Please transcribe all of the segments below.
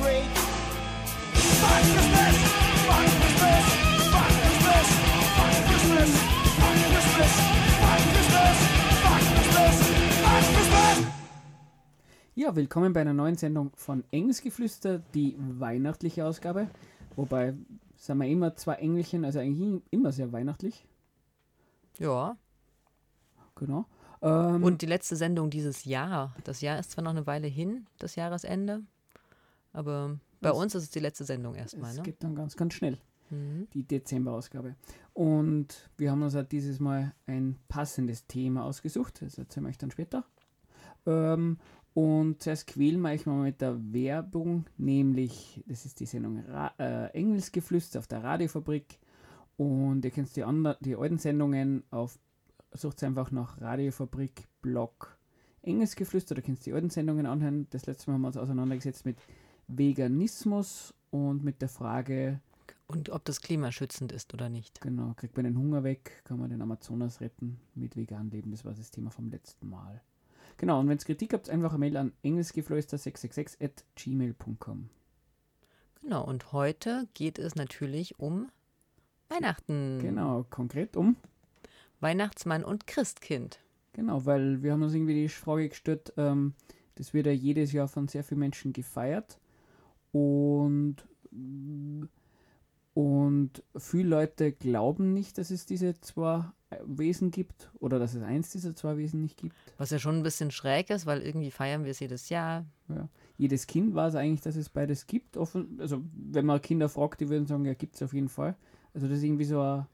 great. Fuck Christmas! Fuck Christmas! Fuck Christmas! Fuck Christmas! Fuck Christmas! Fuck Christmas! Fuck Christmas! Fuck Christmas! Ja, willkommen bei einer neuen Sendung von Engelsgeflüster, die weihnachtliche Ausgabe. Wobei sind wir immer zwei Engelchen, also eigentlich immer sehr weihnachtlich. Ja. Genau. Ähm, Und die letzte Sendung dieses Jahr. Das Jahr ist zwar noch eine Weile hin, das Jahresende, aber bei Das- uns ist es die letzte Sendung erstmal. es Ne? geht dann ganz, ganz schnell, Mhm. die Dezemberausgabe. Und wir haben uns auch dieses Mal ein passendes Thema ausgesucht. Das erzählen wir euch dann später. Ähm, und zuerst quälen wir euch mal mit der Werbung, nämlich, das ist die Sendung Ra äh, Engelsgeflüster auf der Radiofabrik. Und ihr kennt die, die alten Sendungen auf, sucht einfach nach Radiofabrik Blog Engelsgeflüster, da könnt ihr die alten Sendungen anhören. Das letzte Mal haben wir uns auseinandergesetzt mit Veganismus und mit der Frage, Und ob das klimaschützend ist oder nicht. Genau, kriegt man den Hunger weg, kann man den Amazonas retten mit vegan leben. Das war das Thema vom letzten Mal. Genau, und wenn es Kritik habt, einfach eine Mail an engelsgeflüster666 at gmail.com. Genau, und heute geht es natürlich um Weihnachten. Genau, konkret um. Weihnachtsmann und Christkind. Genau, weil wir haben uns irgendwie die Frage gestellt, ähm, das wird ja jedes Jahr von sehr vielen Menschen gefeiert. Und, und viele Leute glauben nicht, dass es diese zwei Wesen gibt oder dass es eins dieser zwei Wesen nicht gibt. Was ja schon ein bisschen schräg ist, weil irgendwie feiern wir es jedes Jahr. Ja. Jedes Kind weiß eigentlich, dass es beides gibt. Offen, also wenn man Kinder fragt, die würden sagen, ja, gibt es auf jeden Fall. Also das ist irgendwie so ein,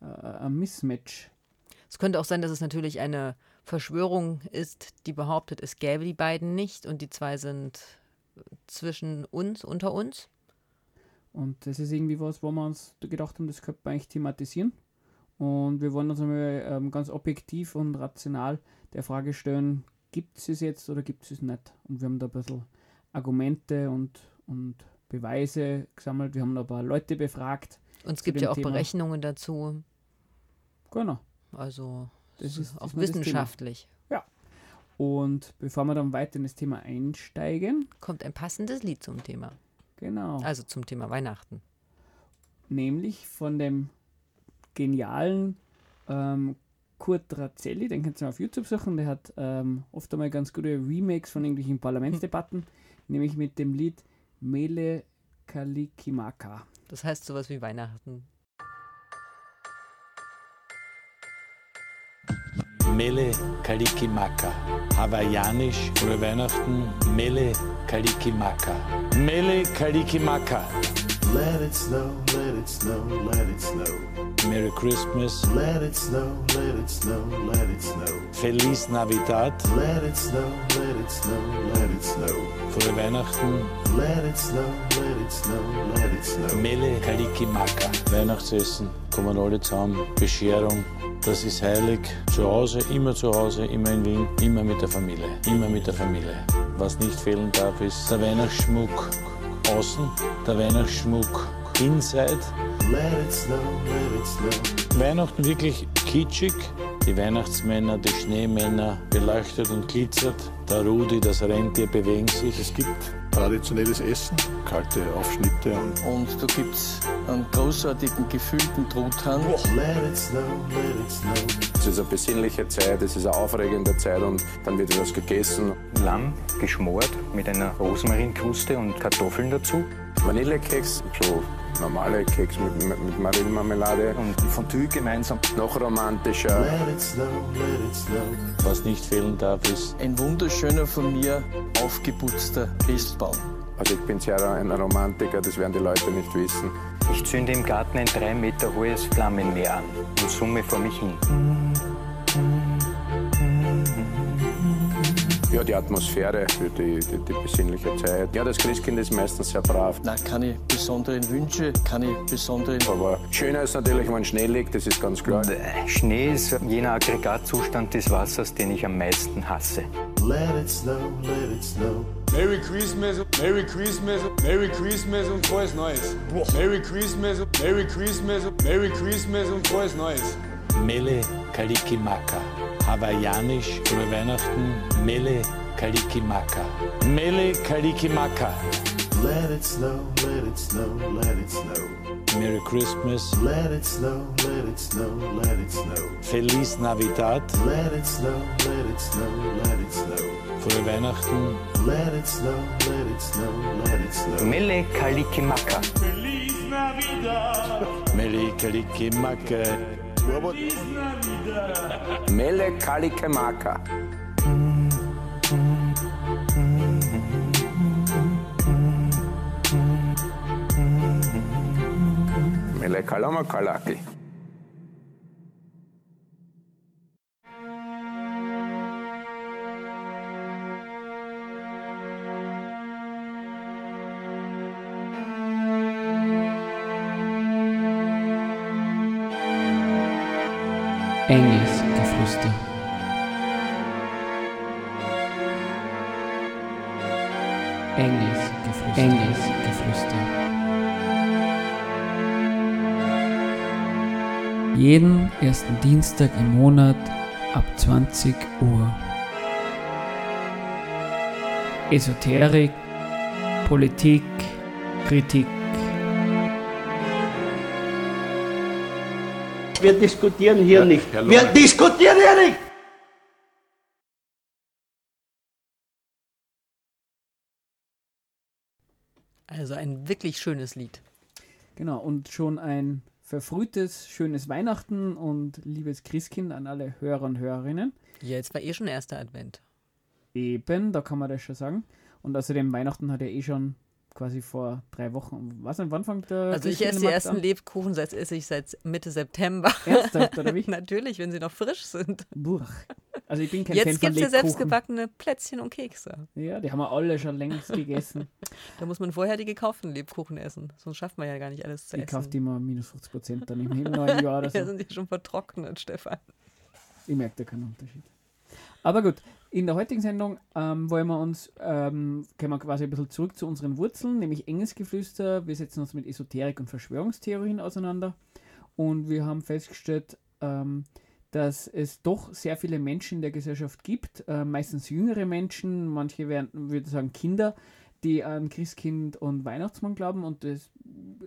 ein- ein Mismatch. Es könnte auch sein, dass es natürlich eine Verschwörung ist, die behauptet, es gäbe die beiden nicht und die zwei sind zwischen uns, unter uns. Und das ist irgendwie was, wo wir uns gedacht haben, das könnte man eigentlich thematisieren. Und wir wollen uns einmal ähm, ganz objektiv und rational der Frage stellen, gibt es es jetzt oder gibt es es nicht? Und wir haben da ein bisschen Argumente und, und Beweise gesammelt. Wir haben da ein paar Leute befragt. Und es gibt ja auch Thema. Berechnungen dazu. Genau. Also Das ist auch wissenschaftlich. Und bevor wir dann weiter in das Thema einsteigen, Kommt ein passendes Lied zum Thema. genau, Also zum Thema Weihnachten. nämlich von dem genialen ähm, Kurt Razzelli, den ihr mal auf YouTube suchen, der hat ähm, oft einmal ganz gute Remakes von irgendwelchen Parlamentsdebatten, nämlich mit dem Lied Mele Kalikimaka. Das heißt sowas wie Weihnachten. Mele Kalikimaka. Hawaiianisch, frohe Weihnachten, Mele Kalikimaka. Mele Kalikimaka. Let it snow, let it snow, let it snow. Merry Christmas, Let it snow, let it snow, let it snow. Feliz Navidad, Let it snow, let it snow, let it snow. frohe Weihnachten, Let it snow, let it snow, let it snow. Mele Kalikimaka. Weihnachtsessen, kommen alle zusammen, Bescherung, das ist heilig. Zu Hause, immer zu Hause, immer in Wien, immer mit der Familie, immer mit der Familie. Was nicht fehlen darf, ist der Weihnachtsschmuck außen, der Weihnachtsschmuck inside. Let it snow, let it snow. Weihnachten wirklich kitschig. Die Weihnachtsmänner, die Schneemänner, beleuchtet und glitzert. Der Rudi, das Rentier bewegen sich. Es gibt traditionelles Essen, kalte Aufschnitte und Und da gibt es einen großartigen, gefüllten Truthahn. Let it snow, let it snow. Es ist eine besinnliche Zeit, es ist eine aufregende Zeit und dann wird etwas gegessen. Lamm geschmort mit einer Rosmarinkruste und Kartoffeln dazu. Vanillekeks, so normale Keks mit, mit, mit Marillenmarmelade und Fondue gemeinsam. noch romantischer. Let it snow, let it snow. Was nicht fehlen darf, ist Ein wunderschöner von mir aufgeputzter Christbaum. Also ich bin sehr ein Romantiker, das werden die Leute nicht wissen. Ich zünde im Garten ein drei Meter hohes Flammenmeer an und summe vor mich hin. Ja, die Atmosphäre für die, die, die besinnliche Zeit. Ja, das Christkind ist meistens sehr brav. Na, keine besonderen Wünsche, keine besonderen. Aber schöner ist natürlich, wenn Schnee liegt, das ist ganz klar. Bäh, Schnee ist jener Aggregatzustand des Wassers, den ich am meisten hasse. Let it snow, let it snow. Merry Christmas, Merry Christmas, Merry Christmas und frohes Neues. Merry Christmas, Merry Christmas, Merry Christmas und frohes Neues. Mele Kalikimaka. Hawaiianisch über Weihnachten Mele Kalikimaka. Mele Kalikimaka. Let it snow, let it snow, let it snow. Merry Christmas. Let it snow, let it snow, let it snow. Feliz Navidad. Let it snow, let it snow, let it snow. Frohe Weihnachten. Let it snow, let it snow, let it snow. Mele Kalikimaka. Mele Kalikimaka. Mele Kalikimaka. Mele Kalamakalaki. Engelsgeflüster. Jeden ersten Dienstag im Monat ab 20 Uhr. Esoterik, Politik, Kritik. Wir diskutieren hier nicht. Wir diskutieren hier nicht! Also ein wirklich schönes Lied. Genau, und schon ein verfrühtes, schönes Weihnachten und liebes Christkind an alle Hörer und Hörerinnen. Ja, jetzt war eh schon erster Advent. Eben, da kann man das schon sagen. Und außerdem Weihnachten hat ja eh schon quasi vor drei Wochen. Was denn, wann fängt der Also ich esse die ersten an? Lebkuchen, seit esse ich seit Mitte September. Ernsthaft, oder wie? Natürlich, wenn sie noch frisch sind. Buch. Also ich bin kein Jetzt gibt es ja selbstgebackene Plätzchen und Kekse. Ja, die haben wir alle schon längst gegessen. Da muss man vorher die gekauften Lebkuchen essen. Sonst schafft man ja gar nicht alles zu Ich essen. kaufe die mal minus 50 Prozent dann im neuen Jahr oder Ja, so. sind die schon vertrocknet, Stefan. Ich merke da keinen Unterschied. Aber gut, in der heutigen Sendung ähm, wollen wir uns, ähm, kommen wir quasi ein bisschen zurück zu unseren Wurzeln, nämlich Engelsgeflüster. Wir setzen uns mit Esoterik und Verschwörungstheorien auseinander. Und wir haben festgestellt, ähm, dass es doch sehr viele Menschen in der Gesellschaft gibt, äh, meistens jüngere Menschen, manche werden, würde ich sagen, Kinder, die an Christkind und Weihnachtsmann glauben. Und das,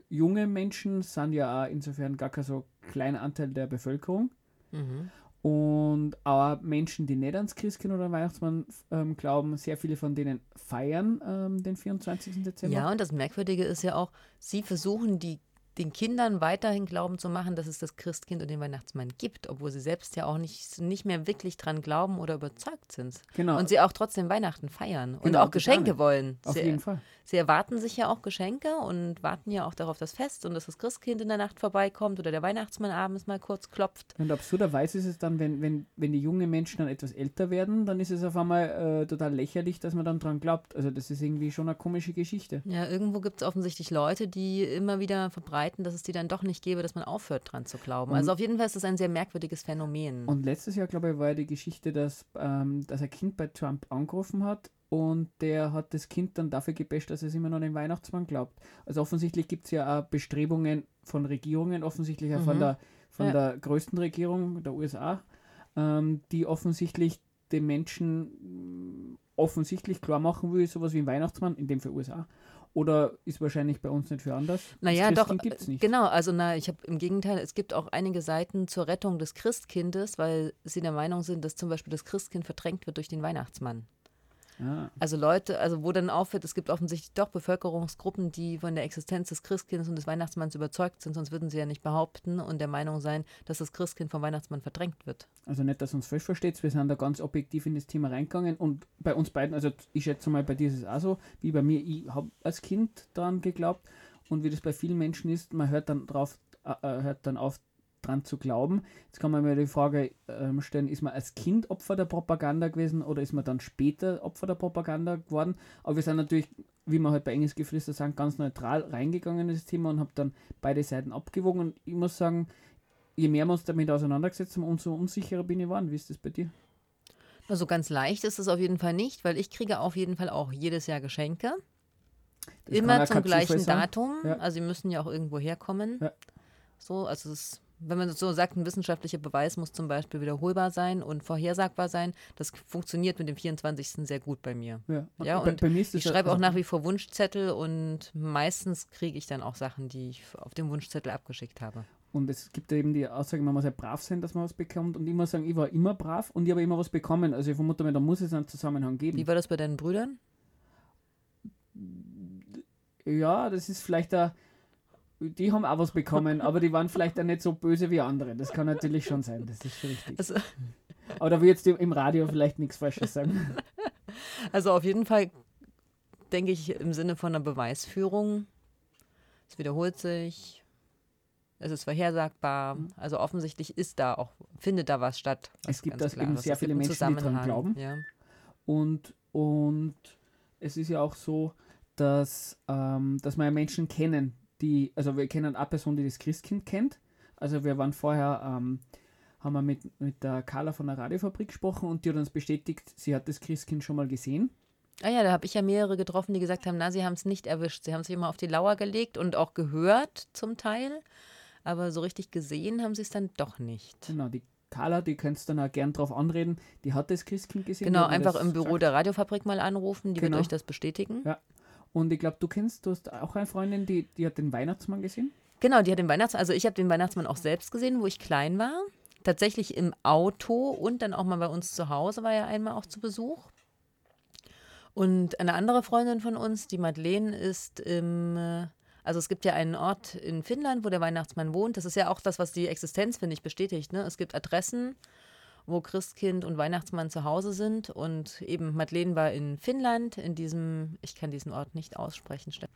junge Menschen sind ja auch insofern gar kein so kleiner Anteil der Bevölkerung. Mhm. Und auch Menschen, die nicht ans Christkind oder Weihnachtsmann ähm, glauben, sehr viele von denen feiern ähm, den 24. Dezember. Ja, und das Merkwürdige ist ja auch, sie versuchen die den Kindern weiterhin glauben zu machen, dass es das Christkind und den Weihnachtsmann gibt, obwohl sie selbst ja auch nicht, nicht mehr wirklich dran glauben oder überzeugt sind. Genau. Und sie auch trotzdem Weihnachten feiern und Genau, auch Geschenke wollen. Auf sie, jeden Fall. Sie erwarten sich ja auch Geschenke und warten ja auch darauf das Fest und dass das Christkind in der Nacht vorbeikommt oder der Weihnachtsmann abends mal kurz klopft. Und absurderweise ist es dann, wenn, wenn, wenn die jungen Menschen dann etwas älter werden, dann ist es auf einmal äh, total lächerlich, dass man dann dran glaubt. Also das ist irgendwie schon eine komische Geschichte. Ja, irgendwo gibt es offensichtlich Leute, die immer wieder verbreiten, dass es die dann doch nicht gäbe, dass man aufhört dran zu glauben. Und- also auf jeden Fall ist das ein sehr merkwürdiges Phänomen. Und letztes Jahr, glaube ich, war ja die Geschichte, dass, ähm, dass ein Kind bei Trump angerufen hat und der hat das Kind dann dafür gebasht, dass es immer noch an den Weihnachtsmann glaubt. Also offensichtlich gibt es ja auch Bestrebungen von Regierungen, offensichtlich auch von, Mhm. der, von Ja. der größten Regierung der USA, ähm, die offensichtlich den Menschen mh, offensichtlich klar machen will, sowas wie ein Weihnachtsmann, in dem für USA. Oder ist wahrscheinlich bei uns nicht für anders? Naja, doch, gibt's nicht. genau, also na, ich habe im Gegenteil, es gibt auch einige Seiten zur Rettung des Christkindes, weil sie der Meinung sind, dass zum Beispiel das Christkind verdrängt wird durch den Weihnachtsmann. Also Leute, also wo dann auffällt, es gibt offensichtlich doch Bevölkerungsgruppen, die von der Existenz des Christkindes und des Weihnachtsmanns überzeugt sind, sonst würden sie ja nicht behaupten und der Meinung sein, dass das Christkind vom Weihnachtsmann verdrängt wird. Also nicht, dass uns falsch versteht, wir sind da ganz objektiv in das Thema reingegangen und bei uns beiden, also ich schätze mal, bei dir ist es auch so, wie bei mir, ich habe als Kind daran geglaubt und wie das bei vielen Menschen ist, man hört dann drauf, äh, äh, hört dann auf dran zu glauben. Jetzt kann man mir die Frage ähm, stellen, ist man als Kind Opfer der Propaganda gewesen oder ist man dann später Opfer der Propaganda geworden? Aber wir sind natürlich, wie wir halt bei Engelsgeflüster sagen, ganz neutral reingegangen in das Thema und haben dann beide Seiten abgewogen und ich muss sagen, je mehr wir uns damit auseinandergesetzt haben, umso unsicherer bin ich geworden. Wie ist das bei dir? Also ganz leicht ist es auf jeden Fall nicht, weil ich kriege auf jeden Fall auch jedes Jahr Geschenke. Das Immer zum gleichen. Datum. Ja. Also sie müssen ja auch irgendwo herkommen. Ja. So, also es wenn man so sagt, ein wissenschaftlicher Beweis muss zum Beispiel wiederholbar sein und vorhersagbar sein. Das funktioniert mit dem 24. sehr gut bei mir. Ja. Ja, Bei- und bei das ich schreibe auch also- nach wie vor Wunschzettel und meistens kriege ich dann auch Sachen, die ich auf dem Wunschzettel abgeschickt habe. Und es gibt eben die Aussage, man muss ja brav sein, dass man was bekommt. Und muss sagen, ich war immer brav und ich habe immer was bekommen. Also ich vermute mal, da muss es einen Zusammenhang geben. Wie war das bei deinen Brüdern? Ja, das ist vielleicht da. Die haben auch was bekommen, aber die waren vielleicht auch nicht so böse wie andere. Das kann natürlich schon sein, das ist schon richtig. Also, Aber da will jetzt im Radio vielleicht nichts Falsches sagen. also auf jeden Fall denke ich im Sinne von einer Beweisführung. Es wiederholt sich. Es ist vorhersagbar. Also offensichtlich ist da auch, findet da was statt. was Es gibt das eben sehr viele Menschen, die dran Zusammenhang, glauben. Ja. Und, und es ist ja auch so, dass, ähm, dass wir ja Menschen kennen, die, also wir kennen eine Person, die das Christkind kennt. Also wir waren vorher, ähm, haben wir mit, mit der Carla von der Radiofabrik gesprochen und die hat uns bestätigt, sie hat das Christkind schon mal gesehen. Ah ja, da habe ich ja mehrere getroffen, die gesagt haben, na, sie haben es nicht erwischt. Sie haben sich immer auf die Lauer gelegt und auch gehört zum Teil. Aber so richtig gesehen haben sie es dann doch nicht. Genau, die Carla, die könntest du dann auch gern drauf anreden, die hat das Christkind gesehen. Genau, einfach im Büro gesagt. der Radiofabrik mal anrufen, die Genau. wird euch das bestätigen. Ja. Und ich glaube, du kennst, du hast auch eine Freundin, die, die hat den Weihnachtsmann gesehen. Genau, die hat den Weihnachtsmann, also ich habe den Weihnachtsmann auch selbst gesehen, wo ich klein war. Tatsächlich im Auto und dann auch mal bei uns zu Hause war er einmal auch zu Besuch. Und eine andere Freundin von uns, die Madeleine, ist im, äh, also es gibt ja einen Ort in Finnland, wo der Weihnachtsmann wohnt. Das ist ja auch das, was die Existenz, finde ich, bestätigt. Ne? Es gibt Adressen, wo Christkind und Weihnachtsmann zu Hause sind. Und eben Madeleine war in Finnland, in diesem, ich kann diesen Ort nicht aussprechen, Steff.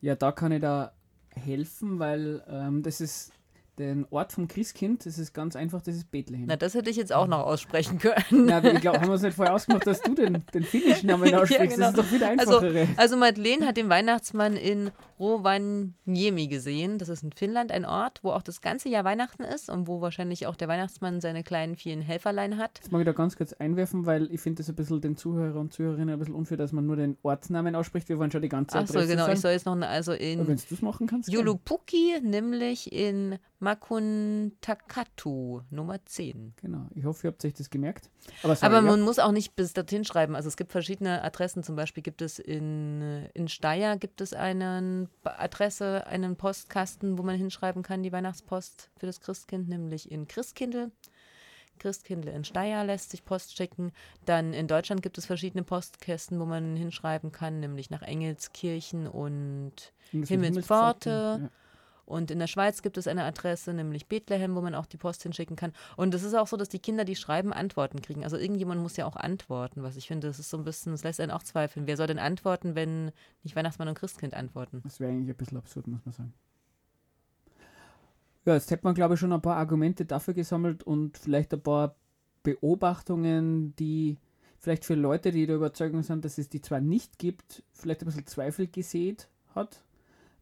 Ja, da kann ich da helfen, weil ähm, das ist den Ort vom Christkind, das ist ganz einfach, das ist Bethlehem. Na, das hätte ich jetzt auch noch aussprechen können. Na, ich glaube, haben wir es nicht vorher ausgemacht, dass du den, den finnischen Namen Ja, aussprichst. Das ist genau. doch wieder also, einfachere. also Madeleine hat den Weihnachtsmann in Rovaniemi gesehen. Das ist in Finnland ein Ort, wo auch das ganze Jahr Weihnachten ist und wo wahrscheinlich auch der Weihnachtsmann seine kleinen vielen Helferlein hat. Jetzt mag ich da ganz kurz einwerfen, weil ich finde das ein bisschen den Zuhörer und Zuhörerinnen ein bisschen unfair, dass man nur den Ortsnamen ausspricht. Wir wollen schon die ganze Ach so, Adresse genau. sagen. Ich soll jetzt noch also in Wenn du machen kannst. Julupuki, nämlich in Makuntakatu, Nummer 10. Genau, ich hoffe, ihr habt euch das gemerkt. Aber, sorry, Aber ja. man muss auch nicht bis dorthin schreiben. Also es gibt verschiedene Adressen. Zum Beispiel gibt es in, in Steyr gibt es eine Adresse, einen Postkasten, wo man hinschreiben kann, die Weihnachtspost für das Christkind, nämlich in Christkindl. Christkindl in Steyr lässt sich Post schicken. Dann in Deutschland gibt es verschiedene Postkästen, wo man hinschreiben kann, nämlich nach Engelskirchen und. Himmelspforte, ja. Und in der Schweiz gibt es eine Adresse, nämlich Bethlehem, wo man auch die Post hinschicken kann. Und es ist auch so, dass die Kinder, die schreiben, Antworten kriegen. Also irgendjemand muss ja auch antworten, was ich finde, das ist so ein bisschen, das lässt einen auch zweifeln. Wer soll denn antworten, wenn nicht Weihnachtsmann und Christkind antworten? Das wäre eigentlich ein bisschen absurd, muss man sagen. Ja, jetzt hätte man, glaube ich, schon ein paar Argumente dafür gesammelt und vielleicht ein paar Beobachtungen, die vielleicht für Leute, die der Überzeugung sind, dass es die zwar nicht gibt, vielleicht ein bisschen Zweifel gesät hat.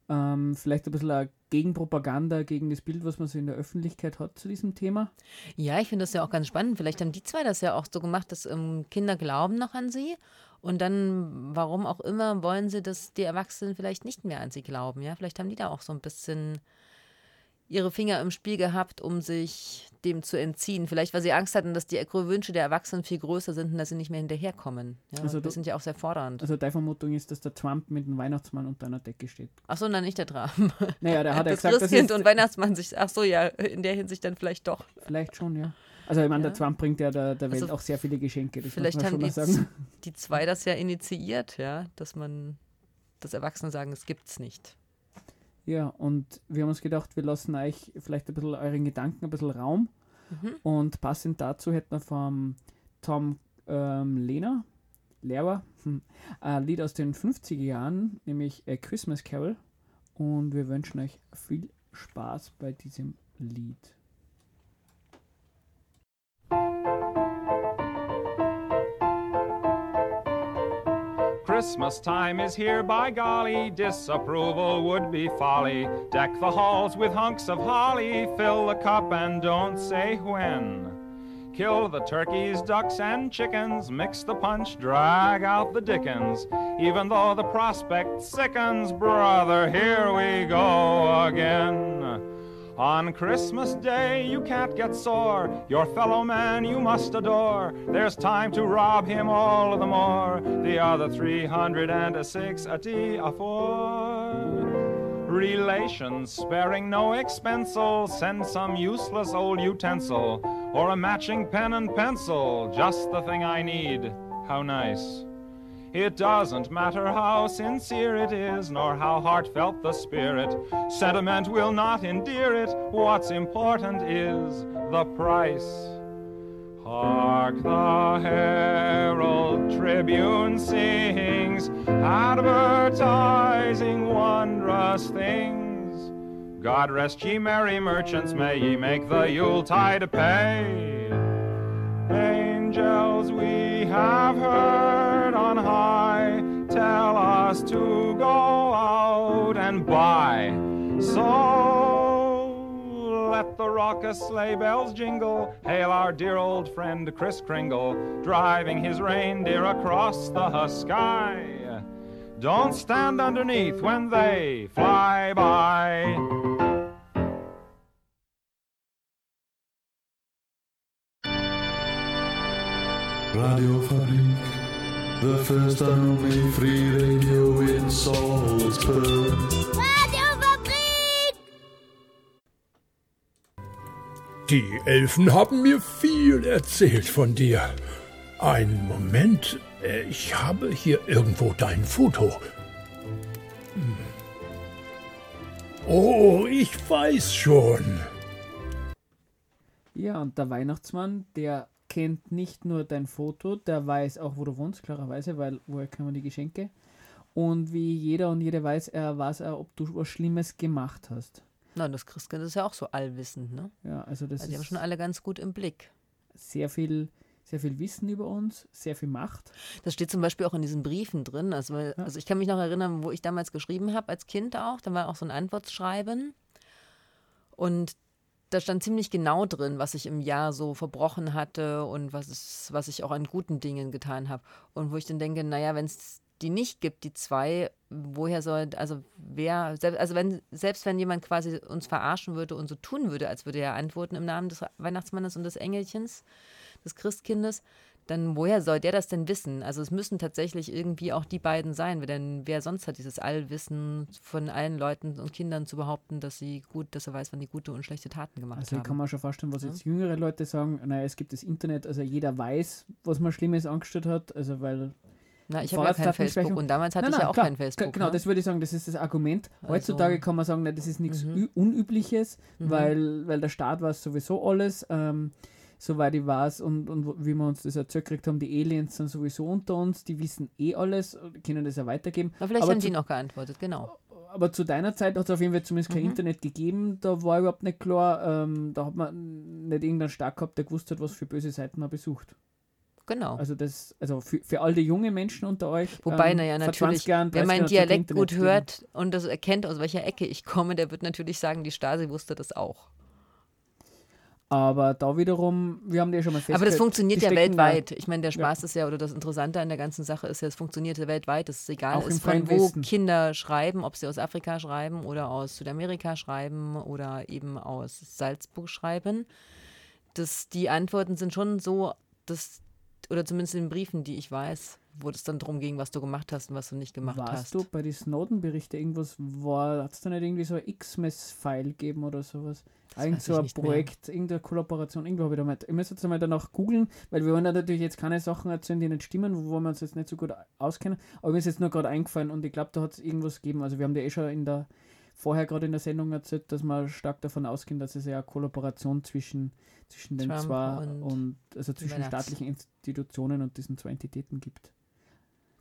Ähm, vielleicht ein bisschen eine Gegenpropaganda gegen das Bild, was man so in der Öffentlichkeit hat zu diesem Thema. Ja, ich finde das ja auch ganz spannend. Vielleicht haben die zwei das ja auch so gemacht, dass ähm, Kinder glauben noch an sie. Und dann, warum auch immer, wollen sie, dass die Erwachsenen vielleicht nicht mehr an sie glauben. Ja, vielleicht haben die da auch so ein bisschen ihre Finger im Spiel gehabt, um sich dem zu entziehen. Vielleicht, weil sie Angst hatten, dass die Wünsche der Erwachsenen viel größer sind und dass sie nicht mehr hinterherkommen. Ja, Also du- das sind ja auch sehr fordernd. Also deine Vermutung ist, dass der Trump mit dem Weihnachtsmann unter einer Decke steht. Ach so, nein, nicht der Trump. Naja, der hat ja das gesagt, das Christkind ist- und Weihnachtsmann sich, ach so, ja, in der Hinsicht dann vielleicht doch. Vielleicht schon, ja. Also ich meine, Ja. der Trump bringt ja der, der Welt Also auch sehr viele Geschenke. Das Vielleicht haben die, die zwei das ja initiiert, ja, dass man, dass Erwachsene sagen, es gibt's nicht. Ja, und wir haben uns gedacht, wir lassen euch vielleicht ein bisschen euren Gedanken ein bisschen Raum. Mhm. Und passend dazu hätten wir vom Tom ähm, Lehner, Lehrer, hm, ein Lied aus den 50er Jahren, nämlich A Christmas Carol. Und wir wünschen euch viel Spaß bei diesem Lied. Christmas time is here, by golly, disapproval would be folly. Deck the halls with hunks of holly, fill the cup and don't say when. Kill the turkeys, ducks, and chickens, mix the punch, drag out the dickens. Even though the prospect sickens, brother, here we go again. On Christmas Day, you can't get sore. Your fellow man you must adore. There's time to rob him all the more. The other 306 a D a four. Relations sparing no expensel. Send some useless old utensil or a matching pen and pencil. Just the thing I need. How nice. It doesn't matter how sincere it is, nor how heartfelt the spirit. Sentiment will not endear it. What's important is the price. Hark the Herald Tribune sings, advertising wondrous things. God rest ye merry merchants, may ye make the Yuletide pay. Angels we have heard on high tell us to go out and buy. So let the raucous sleigh bells jingle. Hail our dear old friend Kris Kringle, driving his reindeer across the sky. Don't stand underneath when they fly by. Radio Fabrik, the first and only free radio in Salzburg. Die Elfen haben mir viel erzählt von dir. Einen Moment, äh, ich habe hier irgendwo dein Foto. Hm. Oh, ich weiß schon. Ja, und der Weihnachtsmann, der kennt nicht nur dein Foto, der weiß auch, wo du wohnst, klarerweise, weil woher kann man die Geschenke? Und wie jeder und jede weiß, er weiß auch, ob du was Schlimmes gemacht hast. Na, das Christkind ist ja auch so allwissend, ne? Ja, also das also die haben schon alle ganz gut im Blick. sehr viel, sehr viel Wissen über uns, sehr viel Macht. Das steht zum Beispiel auch in diesen Briefen drin. Also, also ich kann mich noch erinnern, wo ich damals geschrieben habe, als Kind auch. Da war auch so ein Antwortschreiben. Und da stand ziemlich genau drin, was ich im Jahr so verbrochen hatte und was, es, was ich auch an guten Dingen getan habe. Und wo ich dann denke, naja, wenn es die nicht gibt, die zwei, woher soll, also wer, selbst, also wenn, selbst wenn jemand quasi uns verarschen würde und so tun würde, als würde er antworten im Namen des Weihnachtsmannes und des Engelchens, des Christkindes, dann woher soll der das denn wissen? Also es müssen tatsächlich irgendwie auch die beiden sein, denn wer sonst hat dieses Allwissen von allen Leuten und Kindern zu behaupten, dass sie gut, dass er weiß, wann die gute und schlechte Taten gemacht Also ich haben. kann mir schon vorstellen, was jetzt jüngere Leute sagen, naja, es gibt das Internet, also jeder weiß, was man Schlimmes angestellt hat, also weil Na, ich habe ja kein Facebook und damals hatte ich ja auch kein Facebook, Genau, ne? das würde ich sagen, das ist das Argument. Also- Heutzutage kann man sagen, na, das ist nichts Mhm. Unübliches, Mhm. weil, weil der Staat weiß sowieso alles, ähm, soweit ich weiß und, und wie wir uns das erzählt gekriegt haben, die Aliens sind sowieso unter uns, die wissen eh alles, können das ja weitergeben. Na, vielleicht Aber haben zu- die noch geantwortet, genau. aber zu deiner Zeit hat es auf jeden Fall zumindest kein Mhm. Internet gegeben. Da war überhaupt nicht klar, ähm, da hat man nicht irgendeinen Stark gehabt, der gewusst hat, was für böse Seiten man besucht. Genau. Also das, also für, für all die junge Menschen unter euch. Wobei, ähm, naja, natürlich, 20 Jahren, wer 30 meinen Jahren hat's Dialekt gut hört und das erkennt, aus welcher Ecke ich komme, der wird natürlich sagen, die Stasi wusste das auch. Aber da wiederum, wir haben ja schon mal festgestellt. Aber das funktioniert ja weltweit. Ich meine, der Spaß ist ja, oder das Interessante an der ganzen Sache ist ja, es funktioniert ja weltweit. Es ist egal, Auch ist von wo Westen. Kinder schreiben, ob sie aus Afrika schreiben oder aus Südamerika schreiben oder eben aus Salzburg schreiben. Das, die Antworten sind schon so, dass, oder zumindest in den Briefen, die ich weiß, wo es dann darum ging, was du gemacht hast und was du nicht gemacht Warst hast. du bei den Snowden-Berichten irgendwas war, hat es da nicht irgendwie so ein X-Mess-File gegeben oder sowas? Irgend weiß so ein nicht mehr. Projekt, irgendeine Kollaboration, irgendwo habe ich da mal, ich muss jetzt einmal danach googeln, weil wir wollen ja natürlich jetzt keine Sachen erzählen, die nicht stimmen, wo wir uns jetzt nicht so gut auskennen, aber mir ist jetzt nur gerade eingefallen und ich glaube, da hat es irgendwas gegeben, also wir haben ja eh schon in der, vorher gerade in der Sendung erzählt, dass wir stark davon ausgehen, dass es ja eine Kollaboration zwischen, zwischen den Trump zwei und und, also zwischen staatlichen Institutionen und diesen zwei Entitäten gibt.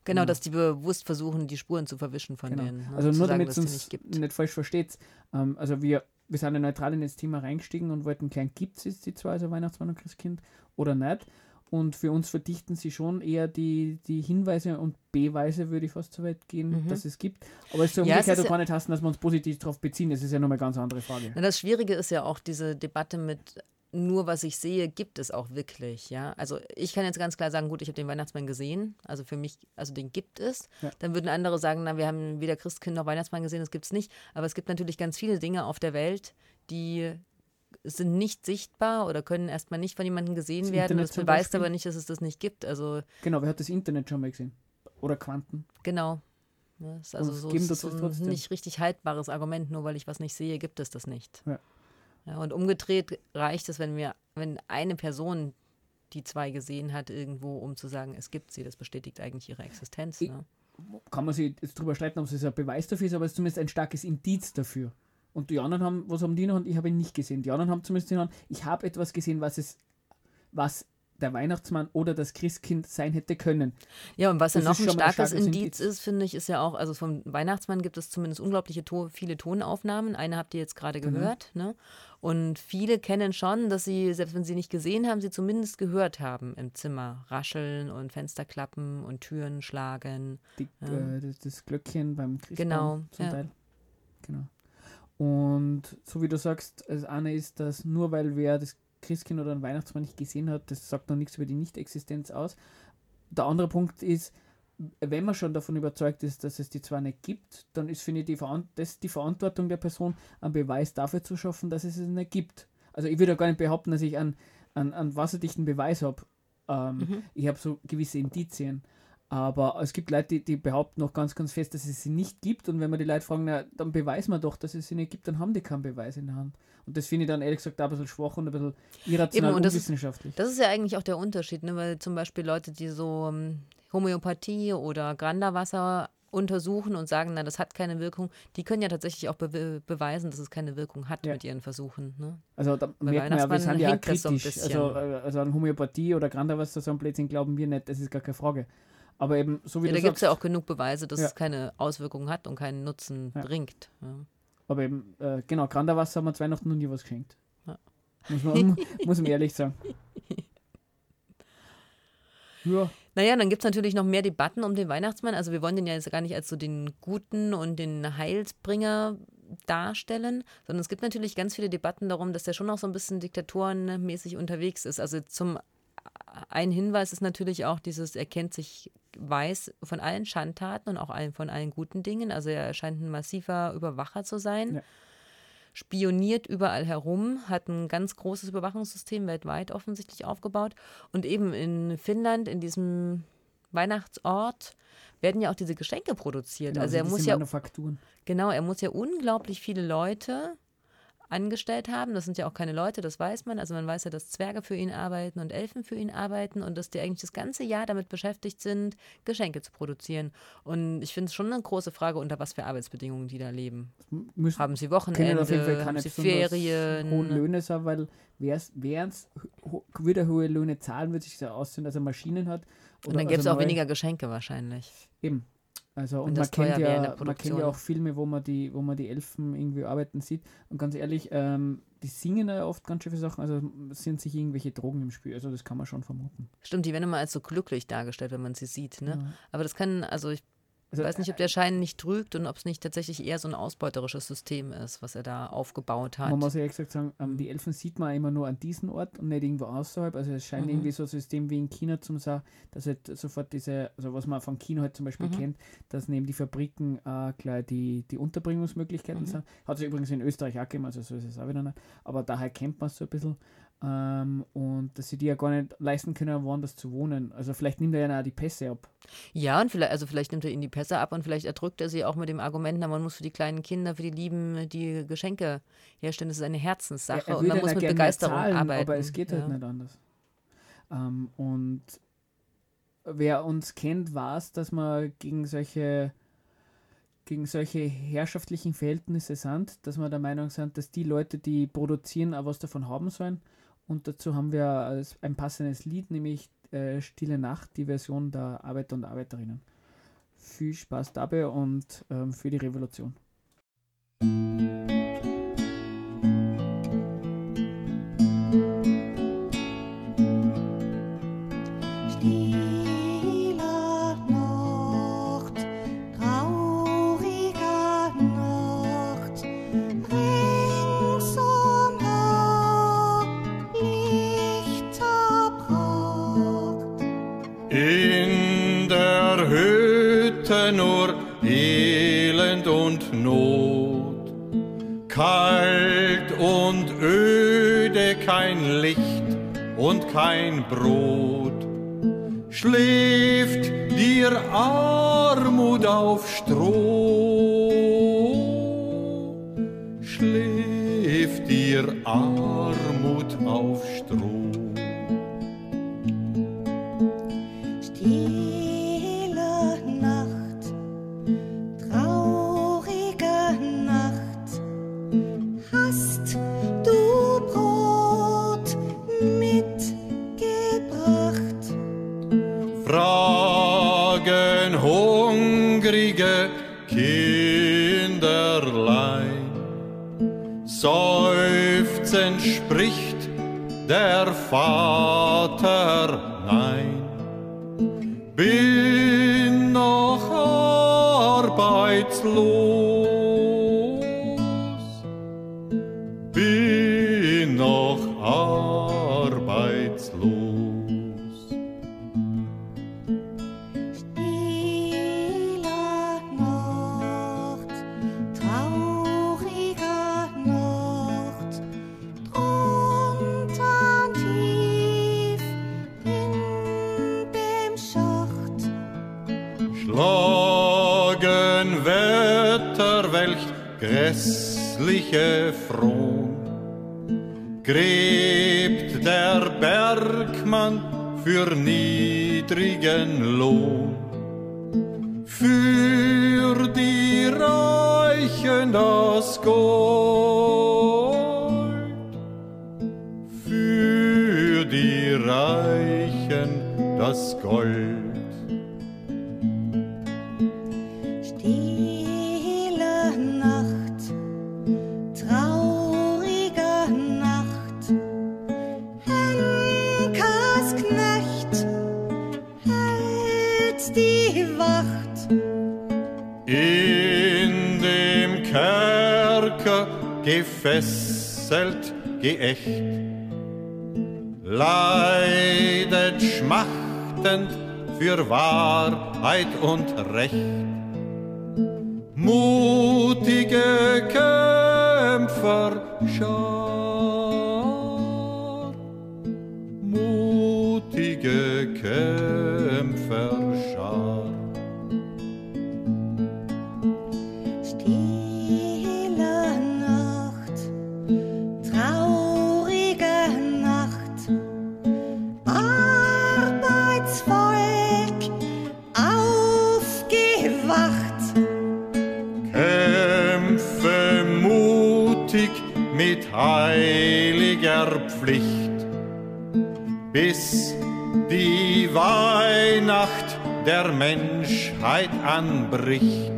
Genau, Genau. dass die bewusst versuchen, die Spuren zu verwischen von Genau. denen. ne? Also nur damit es uns nicht nicht falsch versteht. Ähm, also wir, wir sind ja neutral in das Thema reingestiegen und wollten klären, gibt es jetzt die zwei, also Weihnachtsmann und Christkind oder nicht. Und für uns verdichten sie schon eher die, die Hinweise und Beweise, würde ich fast so weit gehen, Mhm. dass es gibt. Aber es soll Ja, umgekehrt auch ja- gar nicht heißen, dass wir uns positiv darauf beziehen. Das ist ja nochmal eine ganz andere Frage. Na, das Schwierige ist ja auch diese Debatte mit nur was ich sehe, gibt es auch wirklich, ja. Also ich kann jetzt ganz klar sagen, gut, ich habe den Weihnachtsmann gesehen, also für mich, also den gibt es. Ja. Dann würden andere sagen, na, wir haben weder Christkind noch Weihnachtsmann gesehen, das gibt es nicht. Aber es gibt natürlich ganz viele Dinge auf der Welt, die sind nicht sichtbar oder können erstmal nicht von jemandem gesehen Das werden. Internet Das beweist aber nicht, dass es das nicht gibt. Also Genau, wer hat das Internet schon mal gesehen? Oder Quanten? genau. Ja, ist also so, das so ein trotzdem. nicht richtig haltbares Argument, nur weil ich was nicht sehe, gibt es das nicht. Ja. Ja, und umgedreht reicht es, wenn wir, wenn eine Person die zwei gesehen hat irgendwo, um zu sagen, es gibt sie. Das bestätigt eigentlich ihre Existenz. Ne? Kann man sich jetzt drüber streiten, ob es ein Beweis dafür ist, aber es ist zumindest ein starkes Indiz dafür. Und die anderen haben, was haben die noch? Und ich habe ihn nicht gesehen. Die anderen haben zumindest den ich habe etwas gesehen, was es, was der Weihnachtsmann oder das Christkind sein hätte können. Ja, und was ja noch ein starkes Indiz ist, finde ich, ist ja auch, also vom Weihnachtsmann gibt es zumindest unglaubliche to viele Tonaufnahmen. Eine habt ihr jetzt gerade Genau. gehört. Ne? Und viele kennen schon, dass sie, selbst wenn sie nicht gesehen haben, sie zumindest gehört haben im Zimmer. Rascheln und Fenster klappen und Türen schlagen. Die, Ja. äh, das, das Glöckchen beim Christbaum Genau, zum ja. Teil. Genau. Und so wie du sagst, das eine ist, dass nur weil wer das Christkind oder den Weihnachtsmann nicht gesehen hat, das sagt noch nichts über die Nicht-Existenz aus. Der andere Punkt ist, wenn man schon davon überzeugt ist, dass es die zwar nicht gibt, dann ist, finde ich, die, Veran das die Verantwortung der Person, einen Beweis dafür zu schaffen, dass es es nicht gibt. Also ich würde ja gar nicht behaupten, dass ich einen, einen, einen wasserdichten Beweis habe. Ähm, Mhm. Ich habe so gewisse Indizien. Aber es gibt Leute, die, die behaupten noch ganz, ganz fest, dass es sie nicht gibt. Und wenn man die Leute fragen, na, dann beweisen wir doch, dass es sie nicht gibt, dann haben die keinen Beweis in der Hand. Und das finde ich dann ehrlich gesagt auch ein bisschen schwach und ein bisschen irrational Eben, und das ist-. Das ist ja eigentlich auch der Unterschied, ne? weil zum Beispiel Leute, die so ähm, Homöopathie oder Granderwasser untersuchen und sagen, na, das hat keine Wirkung, die können ja tatsächlich auch be beweisen, dass es keine Wirkung hat Ja. mit ihren Versuchen. Ne? Also da Bei merkt man ja, wir sind ja so kritisch. bisschen. also, äh, also an Homöopathie oder Granderwasser, so ein Blödsinn glauben wir nicht, das ist gar keine Frage. Aber eben, so wie Ja, du da gibt es ja auch genug Beweise, dass Ja. es keine Auswirkungen hat und keinen Nutzen Ja. bringt. Aber eben, äh, genau, Granderwasser haben wir Weihnachten noch nie was geschenkt. Muss, man, muss man ehrlich sagen. Ja, Naja, dann gibt es natürlich noch mehr Debatten um den Weihnachtsmann. Also wir wollen den ja jetzt gar nicht als so den Guten und den Heilsbringer darstellen, sondern es gibt natürlich ganz viele Debatten darum, dass der schon auch so ein bisschen diktatorenmäßig unterwegs ist. Also zum ein Hinweis ist natürlich auch dieses, er kennt sich weiß von allen Schandtaten und auch allen, von allen guten Dingen. Also er scheint ein massiver Überwacher zu sein. Ja. Spioniert überall herum, hat ein ganz großes Überwachungssystem weltweit offensichtlich aufgebaut. Und eben in Finnland, in diesem Weihnachtsort, werden ja auch diese Geschenke produziert. genau, also er muss ja. Genau, er muss ja unglaublich viele Leute angestellt haben. Das sind ja auch keine Leute, das weiß man. Also man weiß ja, dass Zwerge für ihn arbeiten und Elfen für ihn arbeiten und dass die eigentlich das ganze Jahr damit beschäftigt sind, Geschenke zu produzieren. Und ich finde es schon eine große Frage, unter was für Arbeitsbedingungen die da leben. Müssen, Haben sie Wochenende, auf jeden Fall haben keine sie besonders Ferien? hohen Löhne sein, weil wer es wieder hohe Löhne zahlen, wird sich so aussehen, dass er Maschinen hat. Und dann gäbe es also auch weniger Geschenke wahrscheinlich. Eben. Also Wenn und man kennt, ja, man kennt ja auch Filme, wo man die, wo man die Elfen irgendwie arbeiten sieht. Und ganz ehrlich, ähm, die singen ja oft ganz schön viele Sachen, also sind sich irgendwelche Drogen im Spiel. Also das kann man schon vermuten. Stimmt, die werden immer als so glücklich dargestellt, wenn man sie sieht. Ne? Ja. Aber das kann, also ich Also, weiß nicht, ob der Schein nicht trügt und ob es nicht tatsächlich eher so ein ausbeuterisches System ist, was er da aufgebaut hat. Man muss ehrlich gesagt sagen, ähm, die Elfen sieht man immer nur an diesem Ort und nicht irgendwo außerhalb. Also es scheint Mhm. irgendwie so ein System wie in China zum sagen, dass halt sofort diese, also was man von China halt zum Beispiel Mhm. kennt, dass neben die Fabriken äh, gleich die, die Unterbringungsmöglichkeiten Mhm. sind. Hat es übrigens in Österreich auch gegeben, also so ist es auch wieder nicht. Aber daher kennt man es so ein bisschen. Ähm, und dass sie die ja gar nicht leisten können, woanders zu wohnen. Also vielleicht nimmt er ja auch die Pässe ab. Ja, und vielleicht, also vielleicht nimmt er ihnen die Pässe ab und vielleicht erdrückt er sie auch mit dem Argument, na, man muss für die kleinen Kinder, für die Lieben die Geschenke herstellen. Das ist eine Herzenssache Er- er und man muss mit Begeisterung zahlen, arbeiten. Aber es geht halt ja. nicht anders. Ähm, und wer uns kennt, weiß, dass wir gegen solche gegen solche herrschaftlichen Verhältnisse sind, dass wir der Meinung sind, dass die Leute, die produzieren, auch was davon haben sollen. Und dazu haben wir ein passendes Lied, nämlich äh, Stille Nacht, die Version der Arbeiter und Arbeiterinnen. Viel Spaß dabei und ähm, für die Revolution. Kein Wahrheit und Recht. Heiliger Pflicht, bis die Weihnacht der Menschheit anbricht.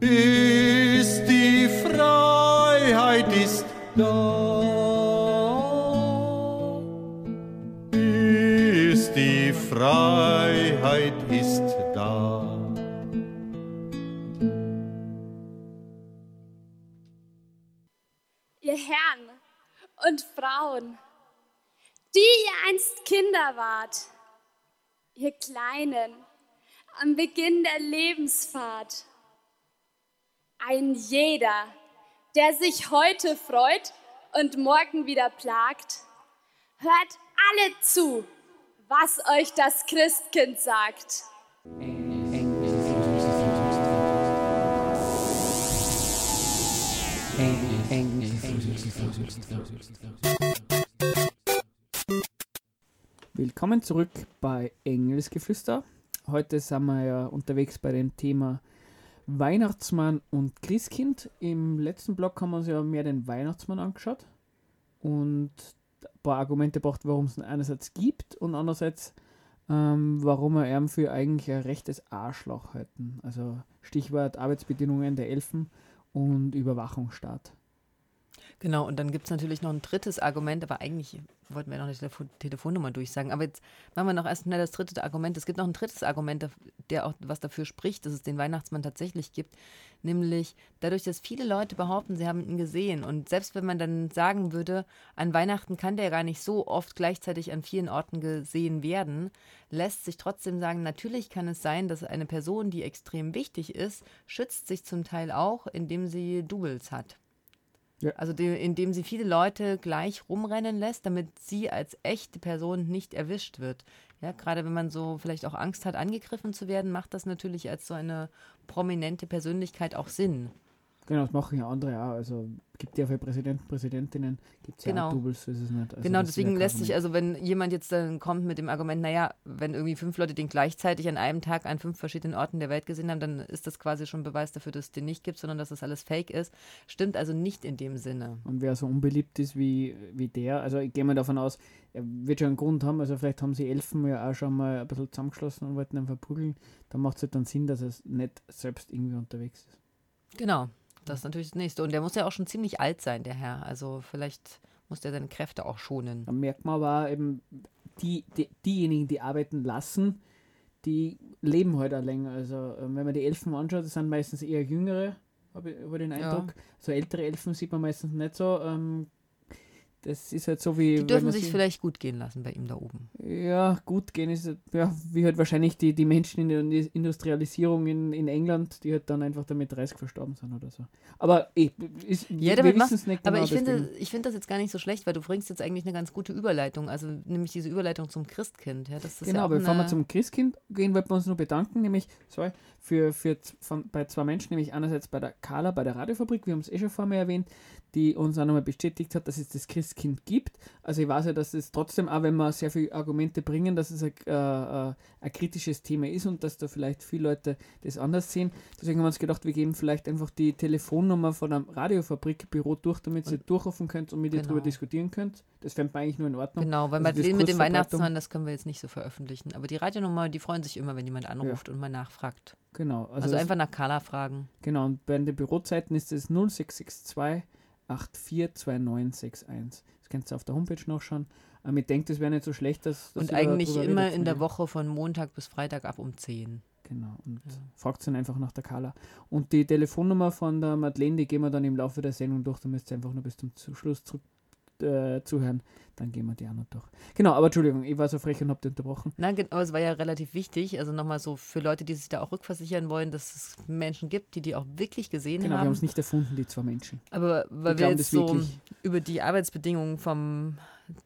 Bis die Freiheit ist da. Bis die Freiheit ist und Frauen, die ihr einst Kinder wart, ihr Kleinen am Beginn der Lebensfahrt. Ein jeder, der sich heute freut und morgen wieder plagt, hört alle zu, was euch das Christkind sagt. Willkommen zurück bei Engelsgeflüster. Heute sind wir ja unterwegs bei dem Thema Weihnachtsmann und Christkind. Im letzten Blog haben wir uns ja mehr den Weihnachtsmann angeschaut und ein paar Argumente gebracht, warum es ihn einerseits gibt und andererseits, ähm, warum wir ihn für eigentlich ein rechtes Arschloch halten. Also Stichwort Arbeitsbedingungen der Elfen und Überwachungsstaat. Genau, und dann gibt es natürlich noch ein drittes Argument, aber eigentlich wollten wir noch eine Telefo Telefonnummer durchsagen. Aber jetzt machen wir noch erst schnell das dritte Argument. Es gibt noch ein drittes Argument, der auch was dafür spricht, dass es den Weihnachtsmann tatsächlich gibt. Nämlich dadurch, dass viele Leute behaupten, sie haben ihn gesehen. Und selbst wenn man dann sagen würde, an Weihnachten kann der gar nicht so oft gleichzeitig an vielen Orten gesehen werden, lässt sich trotzdem sagen, natürlich kann es sein, dass eine Person, die extrem wichtig ist, schützt sich zum Teil auch, indem sie Doubles hat. Ja. Also de, indem sie viele Leute gleich rumrennen lässt, damit sie als echte Person nicht erwischt wird. Ja, gerade wenn man so vielleicht auch Angst hat, angegriffen zu werden, macht das natürlich als so eine prominente Persönlichkeit auch Sinn. Genau, das machen ja andere auch. Also gibt ja für Präsidenten, Präsidentinnen, gibt es genau. ja auch Doubles, ist es nicht. Also genau, deswegen lässt sich, also wenn jemand jetzt dann kommt mit dem Argument, naja, wenn irgendwie fünf Leute den gleichzeitig an einem Tag an fünf verschiedenen Orten der Welt gesehen haben, dann ist das quasi schon Beweis dafür, dass es den nicht gibt, sondern dass das alles fake ist. Stimmt also nicht in dem Sinne. Und wer so unbeliebt ist wie, wie der, also ich gehe mal davon aus, er wird schon einen Grund haben, also vielleicht haben sie Elfen ja auch schon mal ein bisschen zusammengeschlossen und wollten ihn verprügeln, dann macht es halt dann Sinn, dass er nicht selbst irgendwie unterwegs ist. Genau. Das ist natürlich das Nächste. Und der muss ja auch schon ziemlich alt sein, der Herr. Also vielleicht muss der seine Kräfte auch schonen. Da merkt man aber eben, die, die, diejenigen, die arbeiten lassen, die leben heute halt auch länger. Also ähm, wenn man die Elfen anschaut, das sind meistens eher jüngere, habe ich, ich den Eindruck. Ja. So ältere Elfen sieht man meistens nicht so. Ähm, das ist halt so wie. Die dürfen sich vielleicht gut gehen lassen bei ihm da oben. Ja, gut gehen ist ja wie halt wahrscheinlich die, die Menschen in der Industrialisierung in, in England, die halt dann einfach damit 30 verstorben sind oder so. Aber eh, ist, ja, wir wissen es nicht genau. Aber ich finde, ich finde das jetzt gar nicht so schlecht, weil du bringst jetzt eigentlich eine ganz gute Überleitung, also nämlich diese Überleitung zum Christkind. Ja, das ist genau, ja bevor wir zum Christkind gehen, wollten wir uns nur bedanken, nämlich sorry, für, für von, bei zwei Menschen, nämlich einerseits bei der Carla, bei der Radiofabrik, wir haben es eh schon vorher erwähnt, die uns auch nochmal bestätigt hat, dass es das Christkind gibt. Also ich weiß ja, dass es trotzdem, auch wenn wir sehr viele Argumente bringen, dass es ein, äh, äh, ein kritisches Thema ist und dass da vielleicht viele Leute das anders sehen. Deswegen haben wir uns gedacht, wir geben vielleicht einfach die Telefonnummer von einem Radiofabrikbüro durch, damit ihr durchrufen könnt und mit genau. ihr darüber diskutieren könnt. Das fände man eigentlich nur in Ordnung. Genau, weil also mit dem Weihnachtsmann, das können wir jetzt nicht so veröffentlichen. Aber die Radionummer, die freuen sich immer, wenn jemand anruft ja. und mal nachfragt. Genau. Also, also einfach nach Carla fragen. Genau, und bei den Bürozeiten ist es 0662 842961. Das könnt ihr auf der Homepage nachschauen. Aber ich denke, das wäre nicht so schlecht, dass. dass und eigentlich immer in der Woche von Montag bis Freitag ab um 10. Genau. Und ja. fragt dann einfach nach der Carla. Und die Telefonnummer von der Madeleine, die gehen wir dann im Laufe der Sendung durch. Da müsst ihr einfach nur bis zum Schluss zurück äh, zuhören, dann gehen wir die noch durch. Genau, aber Entschuldigung, ich war so frech und habe dich unterbrochen. Nein, aber es war ja relativ wichtig, also nochmal so für Leute, die sich da auch rückversichern wollen, dass es Menschen gibt, die die auch wirklich gesehen genau, haben. Genau, wir haben es nicht erfunden, die zwei Menschen. Aber weil wir, wir jetzt so über die Arbeitsbedingungen von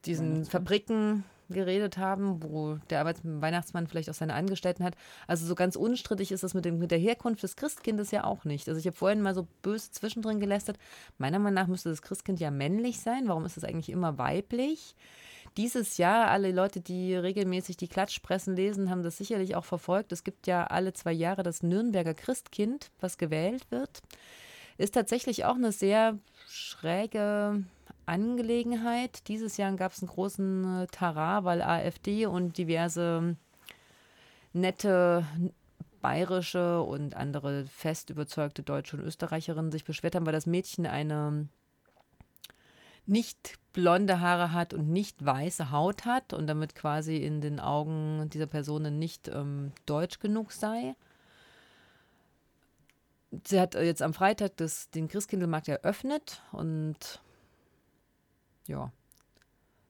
diesen Fabriken geredet haben, wo der Arbeits Weihnachtsmann vielleicht auch seine Angestellten hat. Also so ganz unstrittig ist das mit, dem, mit der Herkunft des Christkindes ja auch nicht. Also ich habe vorhin mal so böse zwischendrin gelästert. Meiner Meinung nach müsste das Christkind ja männlich sein. Warum ist es eigentlich immer weiblich? Dieses Jahr, alle Leute, die regelmäßig die Klatschpressen lesen, haben das sicherlich auch verfolgt. Es gibt ja alle zwei Jahre das Nürnberger Christkind, was gewählt wird. Ist tatsächlich auch eine sehr schräge Angelegenheit. Dieses Jahr gab es einen großen äh, Tarar, weil AfD und diverse nette bayerische und andere fest überzeugte Deutsche und Österreicherinnen sich beschwert haben, weil das Mädchen eine nicht blonde Haare hat und nicht weiße Haut hat und damit quasi in den Augen dieser Personen nicht ähm, deutsch genug sei. Sie hat jetzt am Freitag das, den Christkindlmarkt eröffnet und ja.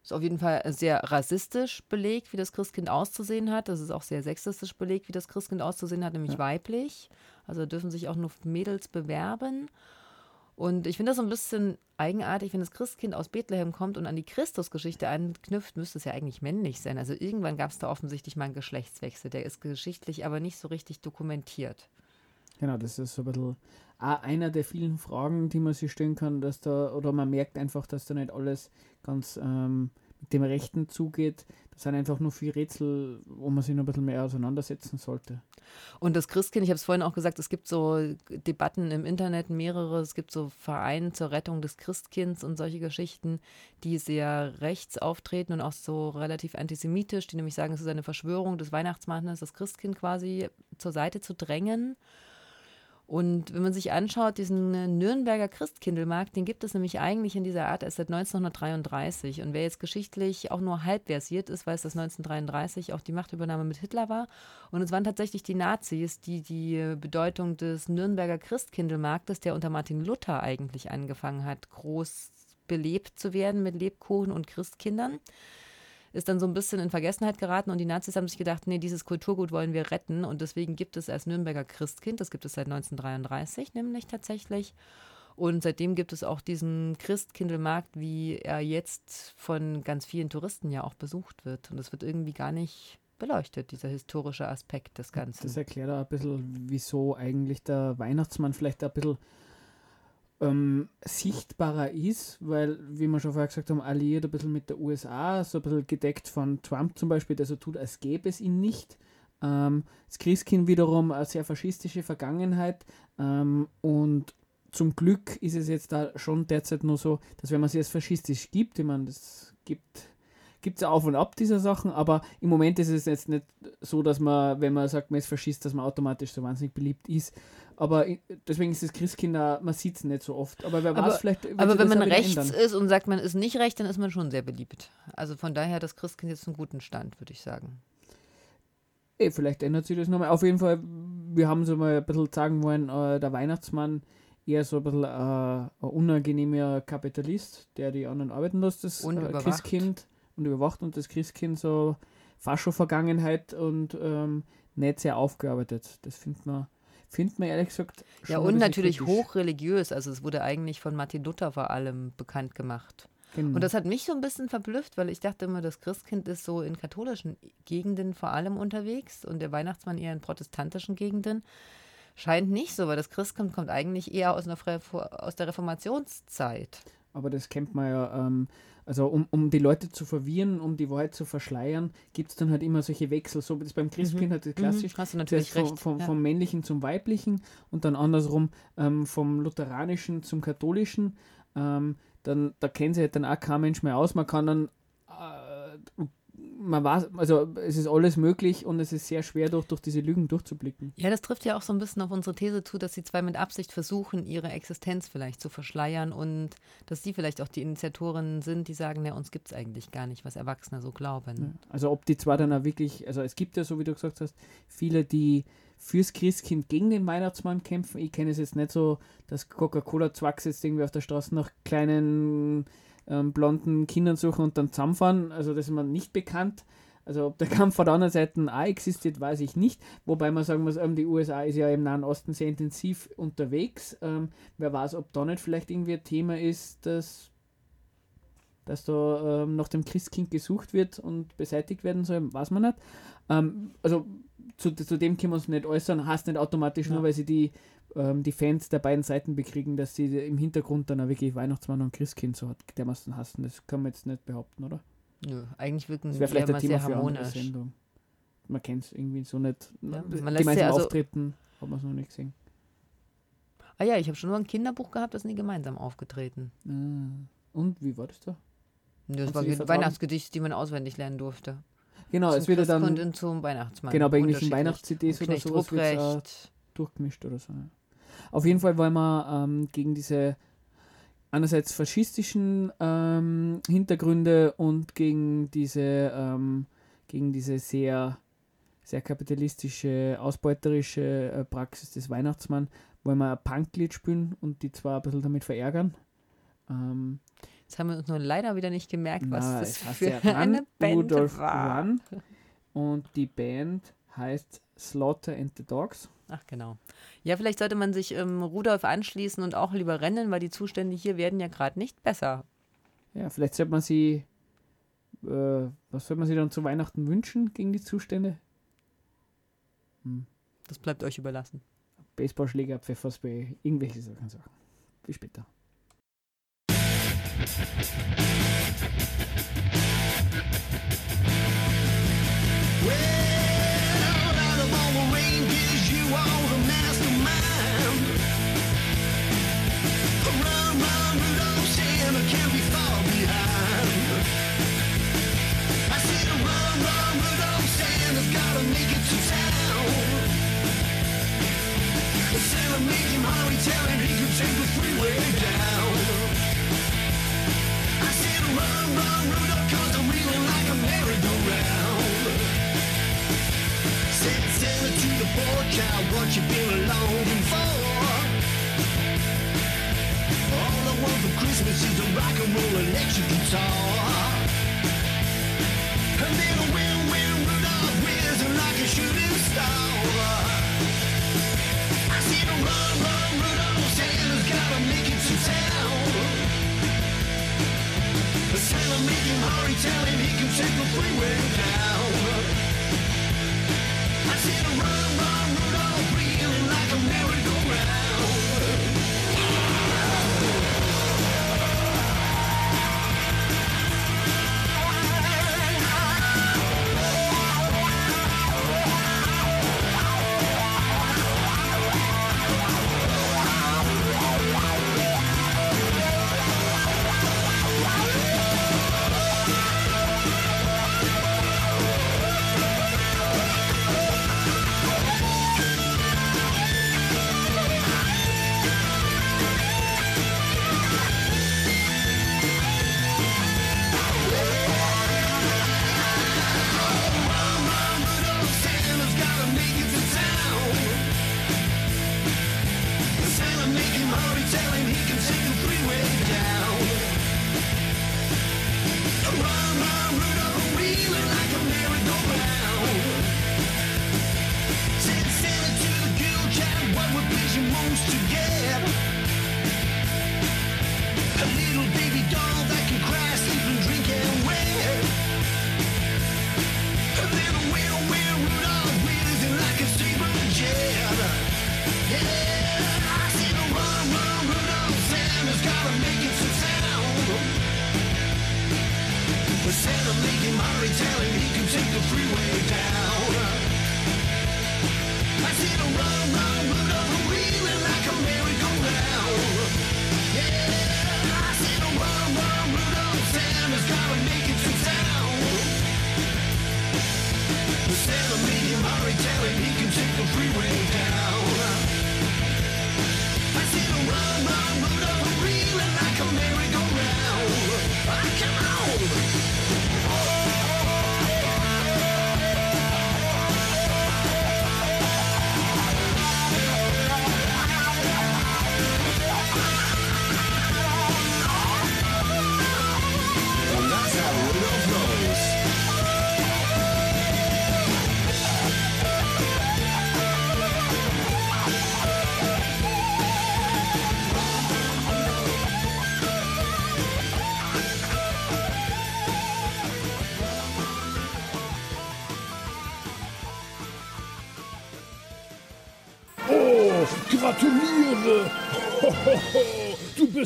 Ist auf jeden Fall sehr rassistisch belegt, wie das Christkind auszusehen hat. Das ist auch sehr sexistisch belegt, wie das Christkind auszusehen hat, nämlich ja. weiblich. Also dürfen sich auch nur Mädels bewerben. Und ich finde das so ein bisschen eigenartig, wenn das Christkind aus Bethlehem kommt und an die Christusgeschichte anknüpft, müsste es ja eigentlich männlich sein. Also irgendwann gab es da offensichtlich mal einen Geschlechtswechsel. Der ist geschichtlich aber nicht so richtig dokumentiert. Genau, das ist so ein bisschen auch einer der vielen Fragen, die man sich stellen kann, dass da, oder man merkt einfach, dass da nicht alles ganz ähm, mit dem Rechten zugeht. Das sind einfach nur viele Rätsel, wo man sich noch ein bisschen mehr auseinandersetzen sollte. Und das Christkind, ich habe es vorhin auch gesagt, es gibt so Debatten im Internet, mehrere, es gibt so Vereine zur Rettung des Christkinds und solche Geschichten, die sehr rechts auftreten und auch so relativ antisemitisch, die nämlich sagen, es ist eine Verschwörung des Weihnachtsmannes, das Christkind quasi zur Seite zu drängen. Und wenn man sich anschaut, diesen äh, Nürnberger Christkindlmarkt, den gibt es nämlich eigentlich in dieser Art erst seit 1933. Und wer jetzt geschichtlich auch nur halb versiert ist, weiß, dass 1933 auch die Machtübernahme mit Hitler war. Und es waren tatsächlich die Nazis, die die Bedeutung des Nürnberger Christkindlmarktes, der unter Martin Luther eigentlich angefangen hat, groß belebt zu werden mit Lebkuchen und Christkindern ist dann so ein bisschen in Vergessenheit geraten und die Nazis haben sich gedacht, nee, dieses Kulturgut wollen wir retten und deswegen gibt es erst Nürnberger Christkind, das gibt es seit 1933 nämlich tatsächlich. Und seitdem gibt es auch diesen Christkindlmarkt, wie er jetzt von ganz vielen Touristen ja auch besucht wird. Und es wird irgendwie gar nicht beleuchtet, dieser historische Aspekt des Ganzen. Das erklärt auch ein bisschen, wieso eigentlich der Weihnachtsmann vielleicht ein bisschen ähm, sichtbarer ist, weil, wie wir schon vorher gesagt haben, alliiert ein bisschen mit der USA, so ein bisschen gedeckt von Trump zum Beispiel, der so tut, als gäbe es ihn nicht. Ähm, Christkind wiederum eine sehr faschistische Vergangenheit ähm, und zum Glück ist es jetzt da schon derzeit nur so, dass wenn man sich als faschistisch gibt, ich meine, das gibt gibt es auf und ab dieser Sachen, aber im Moment ist es jetzt nicht so, dass man, wenn man sagt, man ist Faschist, dass man automatisch so wahnsinnig beliebt ist. Aber deswegen ist das Christkind, man sieht es nicht so oft. Aber wer weiß, vielleicht. Aber wenn man rechts ändern. ist und sagt, man ist nicht recht, dann ist man schon sehr beliebt. Also von daher, das Christkind jetzt einen guten Stand, würde ich sagen. Ey, vielleicht ändert sich das nochmal. Auf jeden Fall, wir haben so mal ein bisschen sagen wollen, äh, der Weihnachtsmann eher so ein bisschen äh, ein unangenehmer Kapitalist, der die anderen arbeiten lässt, das äh, Christkind und überwacht und das Christkind so Fascho-Vergangenheit und ähm, nicht sehr aufgearbeitet. Das findet man findet man ehrlich gesagt schon Ja, und natürlich kritisch. hochreligiös. Also es wurde eigentlich von Martin Luther vor allem bekannt gemacht. Genau. Und das hat mich so ein bisschen verblüfft, weil ich dachte immer, das Christkind ist so in katholischen Gegenden vor allem unterwegs und der Weihnachtsmann eher in protestantischen Gegenden. Scheint nicht so, weil das Christkind kommt eigentlich eher aus, einer, aus der Reformationszeit. Aber das kennt man ja ähm, also um, um die Leute zu verwirren, um die Wahrheit zu verschleiern, gibt es dann halt immer solche Wechsel. So wie das beim Christkind mhm. halt mhm. klassisch. Hast du natürlich vom, recht. Vom, ja. vom, männlichen zum weiblichen und dann andersrum ähm, vom lutheranischen zum katholischen. Ähm, dann, da kennt sich halt dann auch kein Mensch mehr aus. Man kann dann äh, man weiß, also es ist alles möglich und es ist sehr schwer, durch, durch diese Lügen durchzublicken. Ja, das trifft ja auch so ein bisschen auf unsere These zu, dass die zwei mit Absicht versuchen, ihre Existenz vielleicht zu verschleiern und dass sie vielleicht auch die Initiatorinnen sind, die sagen, ja, uns gibt es eigentlich gar nicht, was Erwachsene so glauben. Also ob die zwei dann auch wirklich, also es gibt ja, so wie du gesagt hast, viele, die fürs Christkind gegen den Weihnachtsmann kämpfen. Ich kenne es jetzt nicht so, dass Coca-Cola-Zwacks jetzt irgendwie auf der Straße nach kleinen ähm, blonden Kindern suchen und dann zusammenfahren. Also das ist mir nicht bekannt. Also ob der Kampf von der anderen Seite auch existiert, weiß ich nicht. Wobei man sagen muss, ähm, die USA ist ja im Nahen Osten sehr intensiv unterwegs. Ähm, wer weiß, ob da nicht vielleicht irgendwie ein Thema ist, dass, dass da ähm, nach dem Christkind gesucht wird und beseitigt werden soll, weiß man nicht. Ähm, also zu, zu dem können wir uns nicht äußern, heißt nicht automatisch ja. nur, weil sie die ähm, die Fans der beiden Seiten bekriegen, dass sie im Hintergrund dann auch wirklich Weihnachtsmann und Christkind so dermaßen hassen. Das kann man jetzt nicht behaupten, oder? Nö, eigentlich wirken sie vielleicht ein Thema für harmonisch. Sendung. Man kennt es irgendwie so nicht. Ja, man gemeinsam also auftreten, hat man es noch nicht gesehen. Ah ja, ich habe schon nur ein Kinderbuch gehabt, das sind die gemeinsam aufgetreten. Ah. Und wie war das da? Das war ein Weihnachtsgedicht, die man auswendig lernen durfte. Genau, zum es wird dann. Und zum Weihnachtsmann. Genau, bei irgendwelchen Weihnachts-CDs oder so. Durchgemischt oder so. Auf jeden Fall wollen wir ähm, gegen diese einerseits faschistischen ähm, Hintergründe und gegen diese, ähm, gegen diese sehr, sehr kapitalistische, ausbeuterische äh, Praxis des Weihnachtsmann, wollen wir ein Punklied spielen und die zwar ein bisschen damit verärgern. Ähm, Jetzt haben wir uns nur leider wieder nicht gemerkt, was na, das für ja Run, eine Band Rudolph war. Run. Und die Band heißt Slaughter and the Dogs. Ach genau. Ja, vielleicht sollte man sich ähm, Rudolf anschließen und auch lieber rennen, weil die Zustände hier werden ja gerade nicht besser. Ja, vielleicht sollte man sie, äh, was soll man sie dann zu Weihnachten wünschen gegen die Zustände? Hm. Das bleibt euch überlassen. Baseballschläger, Pfefferspray, irgendwelche Sachen. Bis später. Santa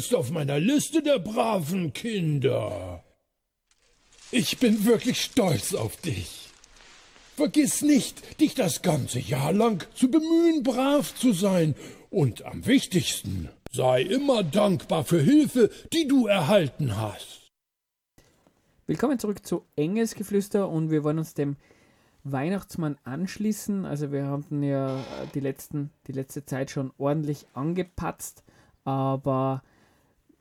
Bist auf meiner Liste der braven Kinder. Ich bin wirklich stolz auf dich. Vergiss nicht, dich das ganze Jahr lang zu bemühen, brav zu sein. Und am wichtigsten, sei immer dankbar für Hilfe, die du erhalten hast. Willkommen zurück zu Engelsgeflüster und wir wollen uns dem Weihnachtsmann anschließen. Also wir haben ja die, letzten, die letzte Zeit schon ordentlich angepatzt, aber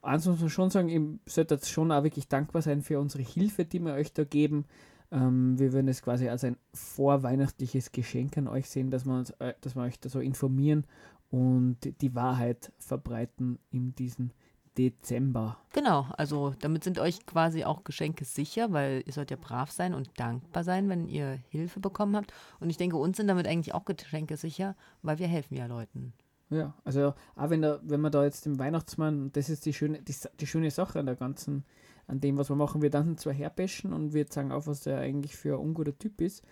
eins muss man schon sagen, ihr solltet schon auch wirklich dankbar sein für unsere Hilfe, die wir euch da geben. Ähm, wir würden es quasi als ein vorweihnachtliches Geschenk an euch sehen, dass wir, uns, äh, dass wir euch da so informieren und die Wahrheit verbreiten in diesem Dezember. Genau, also damit sind euch quasi auch Geschenke sicher, weil ihr sollt ja brav sein und dankbar sein, wenn ihr Hilfe bekommen habt. Und ich denke, uns sind damit eigentlich auch Geschenke sicher, weil wir helfen ja Leuten. Ja, also auch wenn, da, wenn man da jetzt den Weihnachtsmann, das ist die schöne, die, die schöne Sache an der ganzen, an dem, was wir machen. Wir dann zwar herbeschen und wir sagen auf, was der eigentlich für ein unguter Typ ist,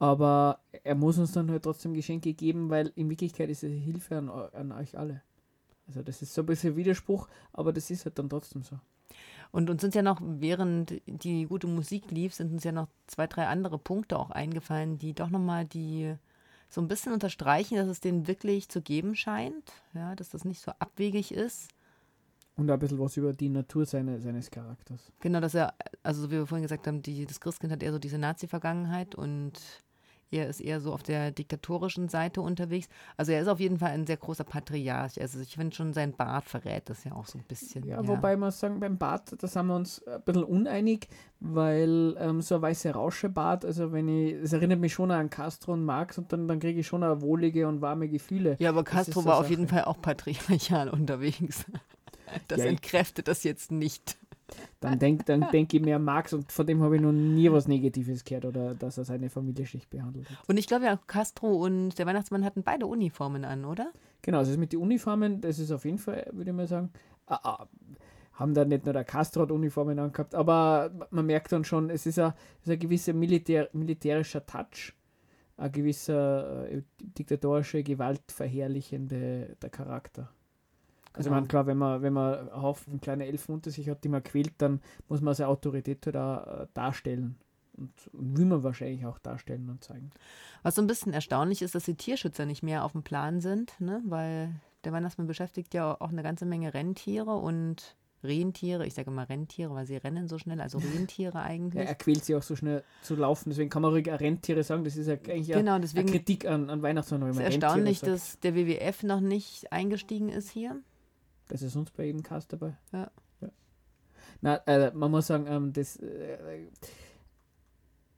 aber er muss uns dann halt trotzdem Geschenke geben, weil in Wirklichkeit ist es Hilfe an, an euch alle. Also das ist so ein bisschen Widerspruch, aber das ist halt dann trotzdem so. Und uns sind ja noch, während die gute Musik lief, sind uns ja noch zwei, drei andere Punkte auch eingefallen, die doch nochmal die so ein bisschen unterstreichen, dass es denen wirklich zu geben scheint, ja, dass das nicht so abwegig ist. Und ein bisschen was über die Natur seine, seines Charakters. Genau, dass er, also wie wir vorhin gesagt haben, die, das Christkind hat eher so diese Nazi-Vergangenheit und er ist eher so auf der diktatorischen Seite unterwegs. Also er ist auf jeden Fall ein sehr großer Patriarch. Also ich finde schon, sein Bart verrät das ja auch so ein bisschen. Ja, wobei man sagen, beim Bart, da sind wir uns ein bisschen uneinig, weil ähm, so ein weißer Rauschebart, also wenn ich, es erinnert mich schon an Castro und Marx und dann, dann kriege ich schon eine wohlige und warme Gefühle. Ja, aber Castro war auf jeden. Fall auch patriarchal unterwegs. Das Ja, entkräftet das jetzt nicht. Dann denke dann denk ich mir an Marx und von dem habe ich noch nie was Negatives gehört oder dass er seine Familie schlecht behandelt hat. Und ich glaube ja, Castro und der Weihnachtsmann hatten beide Uniformen an, oder? Genau, also mit den Uniformen, das ist auf jeden Fall, würde ich mal sagen, ah, ah, haben da nicht nur der Castro hat Uniformen angehabt, aber man merkt dann schon, es ist ein, es ist ein gewisser Militär, militärischer Touch, ein gewisser äh, diktatorische, gewaltverherrlichende der Charakter. Also Genau. man klar, wenn man, wenn man einen Haufen kleine Elfen unter sich hat, die man quält, dann muss man seine Autorität halt auch äh, darstellen. Und, will man wahrscheinlich auch darstellen und zeigen. Was so ein bisschen erstaunlich ist, dass die Tierschützer nicht mehr auf dem Plan sind, ne? weil der Weihnachtsmann beschäftigt ja auch eine ganze Menge Rentiere und Rentiere. Ich sage immer Rentiere, weil sie rennen so schnell, also Rentiere Ja, eigentlich. er quält sie auch so schnell zu laufen, deswegen kann man ruhig Rentiere sagen. Das ist ja eigentlich ja Genau, eine Kritik an, an Weihnachtsmann. wenn Es ist erstaunlich, dass der WWF noch nicht eingestiegen ist hier. Das ist sonst bei jedem Cast dabei. Ja. ja. Na, äh, man muss sagen, ähm, das, äh,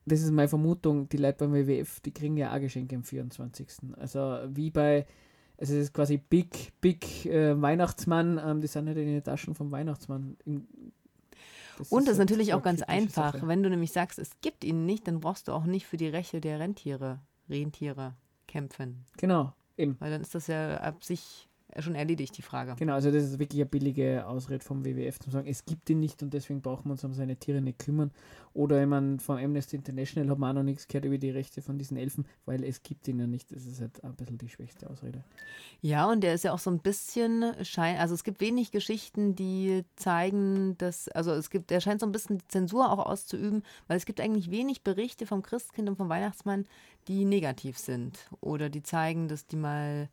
das ist meine Vermutung, die Leute beim WWF, die kriegen ja auch Geschenke am 24. Also wie bei, also es ist quasi Big, Big äh, Weihnachtsmann, ähm, die sind nicht in den Taschen vom Weihnachtsmann. Im, das Und das ist halt natürlich auch ganz einfach. Sache. Wenn du nämlich sagst, es gibt ihn nicht, dann brauchst du auch nicht für die Rechte der Rentiere, Rentiere kämpfen. Genau, eben. Weil dann ist das ja ab sich schon erledigt, die Frage. Genau, also das ist wirklich eine billige Ausrede vom WWF zu sagen, es gibt ihn nicht und deswegen brauchen wir uns um seine Tiere nicht kümmern. Oder ich meine, von Amnesty International hat man auch noch nichts gehört über die Rechte von diesen Elfen, weil es gibt ihn ja nicht. Das ist halt ein bisschen die schwächste Ausrede. Ja, und der ist ja auch so ein bisschen schein, also es gibt wenig Geschichten, die zeigen, dass, also es gibt, der scheint so ein bisschen die Zensur auch auszuüben, weil es gibt eigentlich wenig Berichte vom Christkind und vom Weihnachtsmann, die negativ sind oder die zeigen, dass die mal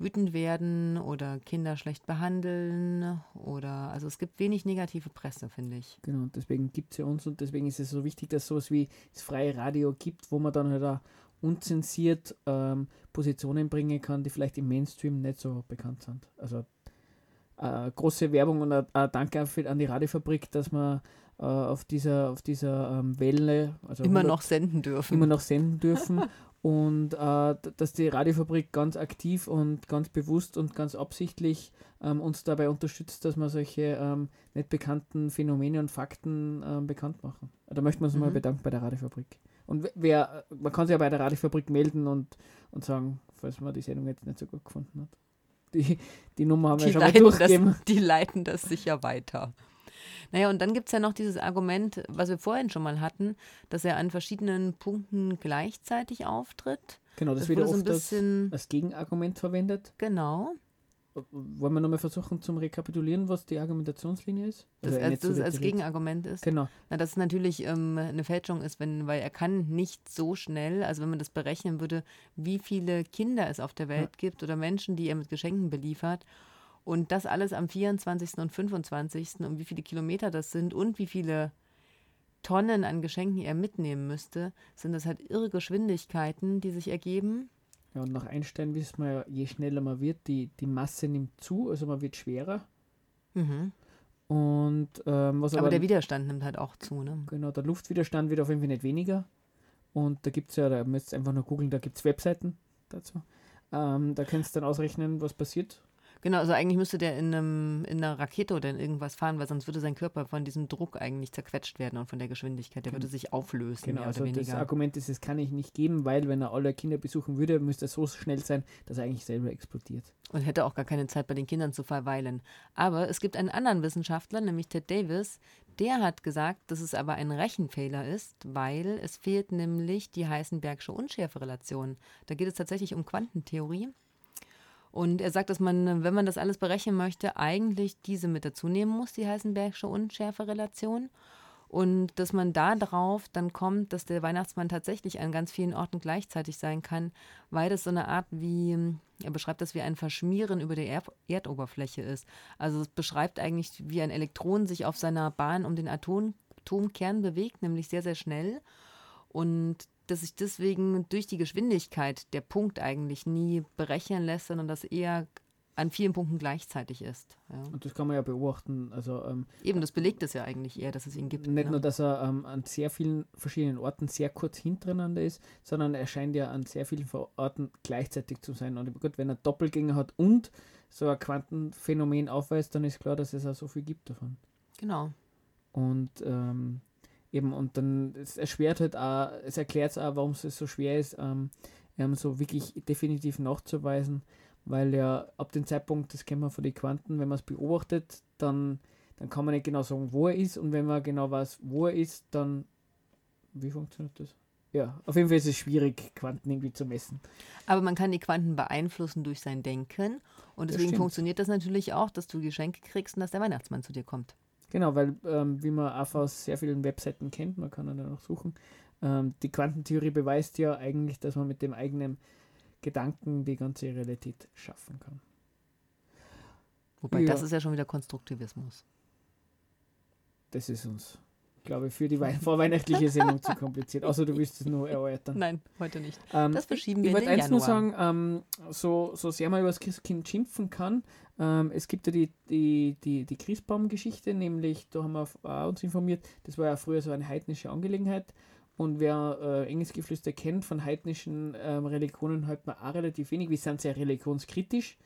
wütend werden oder Kinder schlecht behandeln oder, also es gibt wenig negative Presse, finde ich. Genau, und deswegen gibt es ja uns und deswegen ist es so wichtig, dass es sowas wie das freie Radio gibt, wo man dann halt auch unzensiert ähm, Positionen bringen kann, die vielleicht im Mainstream nicht so bekannt sind. Also äh, große Werbung und ein Danke auch an die Radiofabrik, dass man äh, auf dieser, auf dieser ähm, Welle also Immer 100 noch senden dürfen. Immer noch senden dürfen. und äh, dass die Radiofabrik ganz aktiv und ganz bewusst und ganz absichtlich ähm, uns dabei unterstützt, dass wir solche ähm, nicht bekannten Phänomene und Fakten ähm, bekannt machen. Da möchten wir uns mal Mhm. bedanken bei der Radiofabrik. Und wer, man kann sich ja bei der Radiofabrik melden und, und sagen, falls man die Sendung jetzt nicht so gut gefunden hat. Die, die Nummer haben wir Die schon mal durchgegeben. das, die leiten das sicher weiter. Naja, und dann gibt es ja noch dieses Argument, was wir vorhin schon mal hatten, dass er an verschiedenen Punkten gleichzeitig auftritt. Genau, das, das wird wurde so ein oft als, bisschen. als Gegenargument verwendet. Genau. Wollen wir nochmal versuchen zum Rekapitulieren, was die Argumentationslinie ist? Das, Also als, das als detailliert. Gegenargument ist. Genau. Na, dass es natürlich ähm, eine Fälschung ist, wenn, weil er kann nicht so schnell, also wenn man das berechnen würde, wie viele Kinder es auf der Welt gibt oder Menschen, die er mit Geschenken beliefert. Und das alles am 24. und 25. und wie viele Kilometer das sind und wie viele Tonnen an Geschenken er mitnehmen müsste, sind das halt irre Geschwindigkeiten, die sich ergeben. Ja, und nach Einstein wissen wir ja, je schneller man wird, die, die Masse nimmt zu, also man wird schwerer. Mhm. Und ähm, was Aber, aber, der Widerstand nimmt halt auch zu. Ne? Genau, der Luftwiderstand wird auf jeden Fall nicht weniger. Und da gibt es ja, da müsst ihr einfach nur googeln, da gibt es Webseiten dazu. Ähm, da kannst du dann ausrechnen, was passiert. Genau, also eigentlich müsste der in, einem, in einer Rakete oder in irgendwas fahren, weil sonst würde sein Körper von diesem Druck eigentlich zerquetscht werden und von der Geschwindigkeit. Der würde sich auflösen, Genau, mehr also das. Argument ist, es kann ich nicht geben, weil wenn er alle Kinder besuchen würde, müsste er so schnell sein, dass er eigentlich selber explodiert. Und hätte auch gar keine Zeit, bei den Kindern zu verweilen. Aber es gibt einen anderen Wissenschaftler, nämlich Ted Davis, der hat gesagt, dass es aber ein Rechenfehler ist, weil es fehlt nämlich die Heisenbergsche Unschärferelation. Da geht es tatsächlich um Quantentheorie. Und er sagt, dass man, wenn man das alles berechnen möchte, eigentlich diese mit dazu nehmen muss, die Heisenbergsche Unschärferelation. Und dass man da drauf dann kommt, dass der Weihnachtsmann tatsächlich an ganz vielen Orten gleichzeitig sein kann, weil das so eine Art wie, er beschreibt das wie ein Verschmieren über der Erd Erdoberfläche ist. Also es beschreibt eigentlich, wie ein Elektron sich auf seiner Bahn um den Atom Atomkern bewegt, nämlich sehr, sehr schnell. Und dass sich deswegen durch die Geschwindigkeit der Punkt eigentlich nie berechnen lässt, sondern dass eher an vielen Punkten gleichzeitig ist. Ja. Und das kann man ja beobachten. Also, ähm, Eben, das belegt es ja eigentlich eher, dass es ihn gibt. Nicht ja. nur, dass er ähm, an sehr vielen verschiedenen Orten sehr kurz hintereinander ist, sondern er scheint ja an sehr vielen Orten gleichzeitig zu sein. Und gut, wenn er Doppelgänger hat und so ein Quantenphänomen aufweist, dann ist klar, dass es auch so viel gibt davon. Genau. Und ähm, eben, und dann, es erschwert halt auch, es erklärt auch, warum es so schwer ist, ähm, so wirklich definitiv nachzuweisen, weil ja ab dem Zeitpunkt, das kennen wir von den Quanten, wenn man es beobachtet, dann, dann kann man nicht genau sagen, wo er ist und wenn man genau weiß, wo er ist, dann wie funktioniert das? Ja, auf jeden Fall ist es schwierig, Quanten irgendwie zu messen. Aber man kann die Quanten beeinflussen durch sein Denken und deswegen funktioniert das natürlich auch, dass du Geschenke kriegst und dass der Weihnachtsmann zu dir kommt. Genau, weil ähm, wie man auch aus sehr vielen Webseiten kennt, man kann dann auch suchen, ähm, die Quantentheorie beweist ja eigentlich, dass man mit dem eigenen Gedanken die ganze Realität schaffen kann. Wobei, ja. das ist ja schon wieder Konstruktivismus. Das ist uns, glaube ich, für die vorweihnachtliche Sendung zu kompliziert. Außer du willst es nur erläutern. Nein, heute nicht. Ähm, das verschieben ich, wir Ich wollte eins nur sagen, ähm, so, so sehr man über das Christkind schimpfen kann, ähm, es gibt ja die, die, die, die Christbaum-Geschichte, nämlich, da haben wir auch uns informiert, das war ja früher so eine heidnische Angelegenheit. Und wer äh, Engelsgeflüster kennt von heidnischen ähm, Religionen, hört man auch relativ wenig. Wir sind sehr religionskritisch.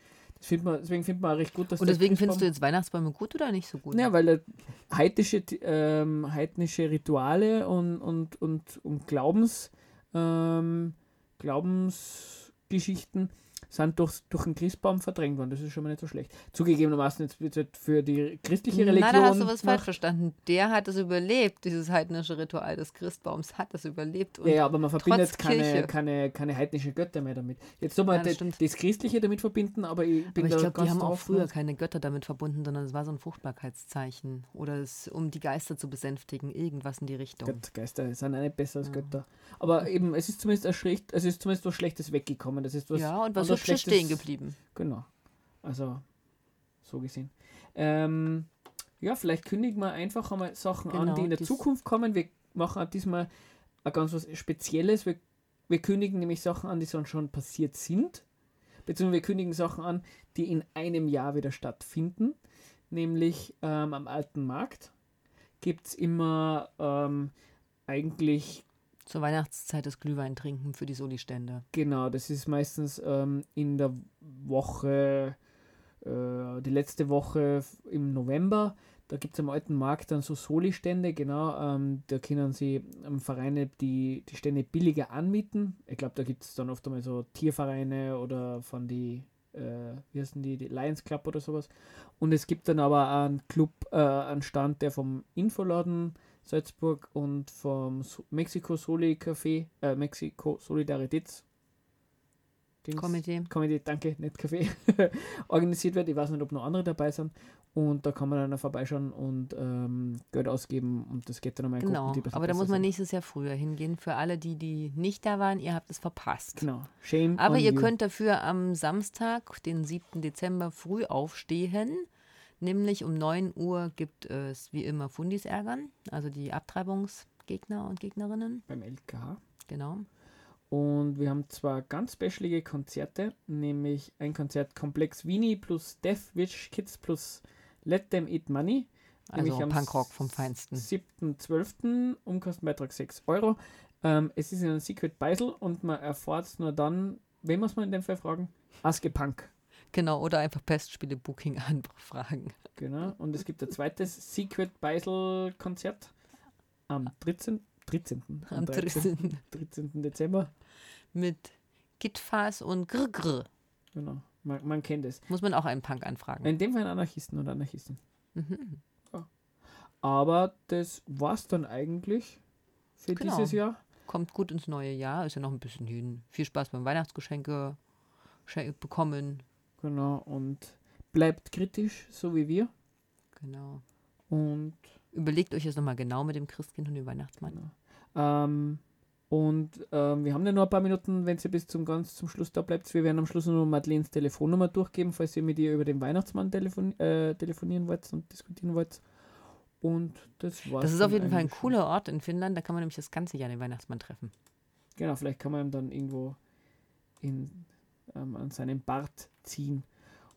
Find man, deswegen findet man auch recht gut, dass Und deswegen findest du jetzt Weihnachtsbäume gut oder nicht so gut? Ja, weil heidnische, ähm, heidnische Rituale und, und, und, und Glaubens, ähm, Glaubensgeschichten sind durch, durch den Christbaum verdrängt worden. Das ist schon mal nicht so schlecht. Zugegebenermaßen jetzt wird für die christliche Religion. Nein, da hast du was falsch verstanden. Der hat es überlebt, dieses heidnische Ritual des Christbaums hat es überlebt. ja, ja, aber man verbindet keine, keine, keine heidnischen Götter mehr damit. Jetzt soll man ja, das, das, Christliche damit verbinden, aber ich bin aber ich glaube, die haben auch früher keine Götter damit verbunden, sondern es war so ein Fruchtbarkeitszeichen. Oder es, um die Geister zu besänftigen, irgendwas in die Richtung. Gott, Geister sind nicht besser als ja. Götter. Aber eben, es ist zumindest, schlecht, es ist zumindest was Schlechtes weggekommen. Das ist was ja, und was Hübsches stehen geblieben. Genau. Also, so gesehen. Ähm, ja, vielleicht kündigen wir einfach einmal Sachen genau, an, die in der Zukunft kommen. Wir machen auch diesmal ein ganz was Spezielles. Wir, wir kündigen nämlich Sachen an, die schon passiert sind. Beziehungsweise wir kündigen Sachen an, die in einem Jahr wieder stattfinden. Nämlich ähm, am alten Markt gibt es immer ähm, eigentlich zur Weihnachtszeit das Glühwein trinken für die Soli-Stände. Genau, das ist meistens ähm, in der Woche, äh, die letzte Woche im November. Da gibt es am alten Markt dann so Soli-Stände, genau. Ähm, da können sie ähm, Vereine die, die Stände billiger anmieten. Ich glaube, da gibt es dann oft einmal so Tiervereine oder von die, äh, wie heißen die, die Lions Club oder sowas. Und es gibt dann aber einen Club, äh, einen Stand, der vom Infoladen Salzburg und vom Mexiko Soli Café, äh, Mexiko Solidaritäts Komitee. Komitee, danke, nicht Café, organisiert wird. Ich weiß nicht, ob noch andere dabei sind. Und da kann man dann vorbeischauen und ähm, Geld ausgeben und das geht dann nochmal in Genau, Gruppen, aber da muss man nächstes Jahr früher hingehen. Für alle, die, die nicht da waren, ihr habt es verpasst. Genau, shame Aber ihr you. könnt dafür am Samstag, den 7. Dezember, früh aufstehen Nämlich um 9 Uhr gibt es wie immer Fundis ärgern, also die Abtreibungsgegner und Gegnerinnen. Beim LKH. Genau. Und wir haben zwei ganz specialige Konzerte, nämlich ein Konzert Komplex Vini plus Death Wish Kids plus Let Them Eat Money. Also Punkrock vom Feinsten. 7.12. Umkostenbeitrag 6 Euro. Ähm, es ist in einem Secret Beisel und man erfahrt es nur dann, wen muss man in dem Fall fragen? Aske Punk. Genau, oder einfach Pestspiele-Booking anfragen. Genau, und es gibt ein zweites Secret Beisel-Konzert am 13. 13. Am 13. 13. Dezember. Mit Gitfas und Grr. Genau, man, man, kennt es. Muss man auch einen Punk anfragen. In dem Fall Anarchisten oder Anarchisten. Mhm. Ja. Aber das war's dann eigentlich für genau. dieses Jahr. Kommt gut ins neue Jahr, ist ja noch ein bisschen hin. Viel Spaß beim Weihnachtsgeschenke bekommen, Genau, und bleibt kritisch, so wie wir. Genau. Und überlegt euch das nochmal genau mit dem Christkind und dem Weihnachtsmann. Genau. Ähm, und ähm, wir haben ja noch ein paar Minuten, wenn ihr bis zum ganz zum Schluss da bleibt. Wir werden am Schluss noch Madeleines Telefonnummer durchgeben, falls ihr mit ihr über den Weihnachtsmann telefon äh, telefonieren wollt und diskutieren wollt. Und das war's. Das ist auf jeden Fall ein cooler Ort in Finnland, da kann man nämlich das ganze Jahr den Weihnachtsmann treffen. Genau, vielleicht kann man ihm dann irgendwo in, ähm, an seinen Bart ziehen.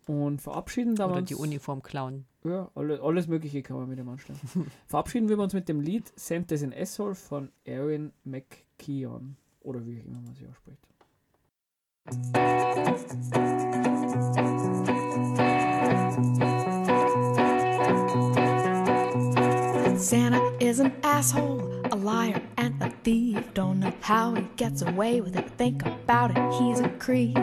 Und verabschieden da Oder uns, die Uniform klauen. Ja, alle, alles Mögliche kann man mit dem anstellen. verabschieden wir uns mit dem Lied Santa's in Asshole von Erin McKeon. Oder wie auch immer man sie ausspricht. Santa is an asshole, a liar, and a thief. Don't know how he gets away with it. Think about it, he's a creep.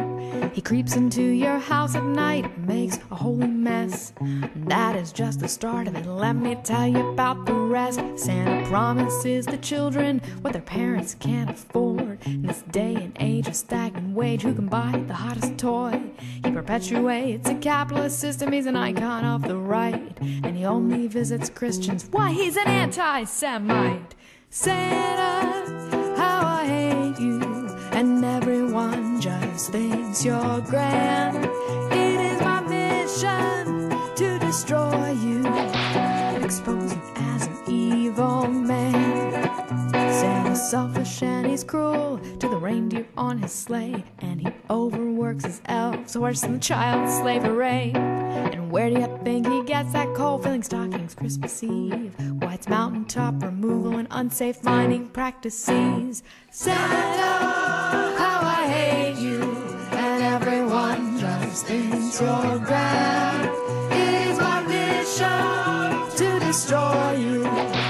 He creeps into your house at night, makes a holy mess. That is just the start of it. Let me tell you about the rest. Santa promises the children what their parents can't afford. In this day and age of stagnant wage, who can buy the hottest toy? He perpetuates a capitalist system. He's an icon of the right, and he only visits Christians. Why, he's an anti-Semite. Santa, how I hate you, and everyone just thinks you're grand. It is my mission to destroy you, expose you as an evil man. Santa's selfish and he's cruel to the reindeer on his sleigh, and he overworks his elves worse than child slavery. And where do you think he gets that coal filling stockings Christmas Eve? Why it's mountaintop removal and unsafe mining practices. Santa, how I hate you, and everyone just thinks you're grand. It is my mission to destroy you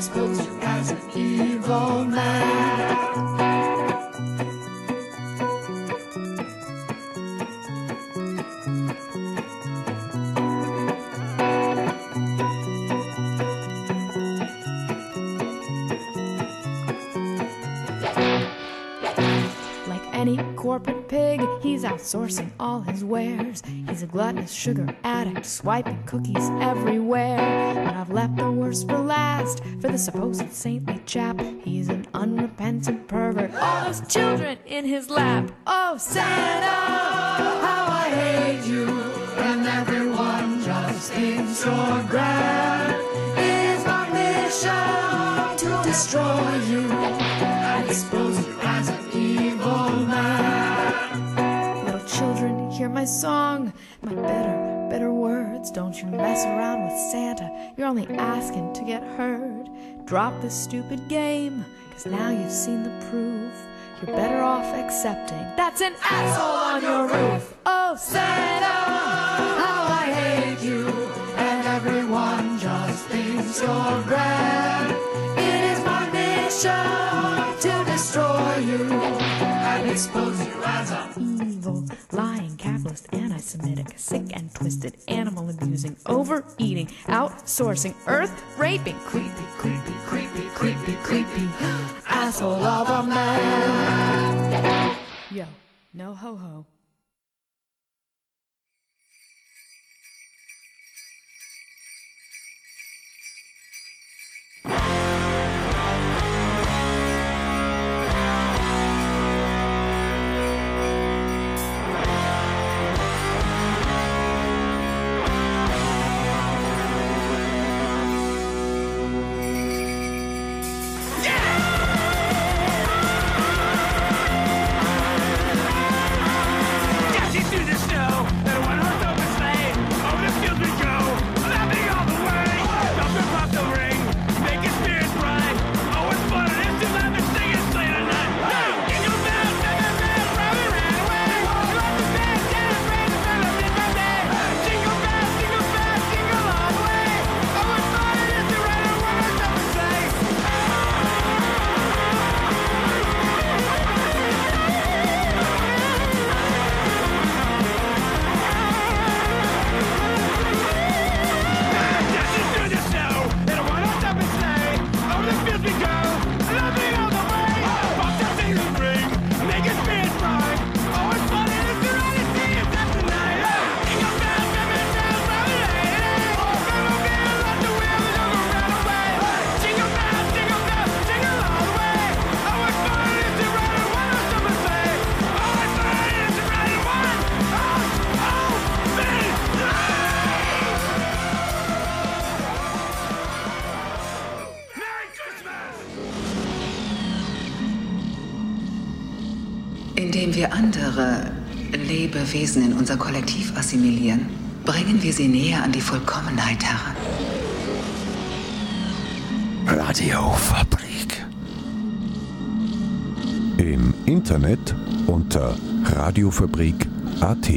expose you as an evil man. He's outsourcing all his wares. He's a gluttonous sugar addict, swiping cookies everywhere. But I've left the worst for last for the supposed saintly chap. He's an unrepentant pervert, all those children in his lap. Oh, Santa, how I hate you, and everyone just thinks you're grand. It is my mission to destroy you and expose you as an my song, my better, better words. Don't you mess around with Santa, you're only asking to get heard. Drop this stupid game, cause now you've seen the proof. You're better off accepting that's an asshole on your roof. Oh, Santa, how I hate you, and everyone just thinks you're grand. It is my mission to destroy you and expose you as a evil, lying, capitalist, anti-Semitic, sick and twisted, animal abusing, overeating, outsourcing, earth raping, creepy, creepy, creepy, creepy, creepy, asshole of a man. Yo, no ho ho. Lebewesen in unser Kollektiv assimilieren, bringen wir sie näher an die Vollkommenheit heran. Radiofabrik. Im Internet unter radiofabrik.at.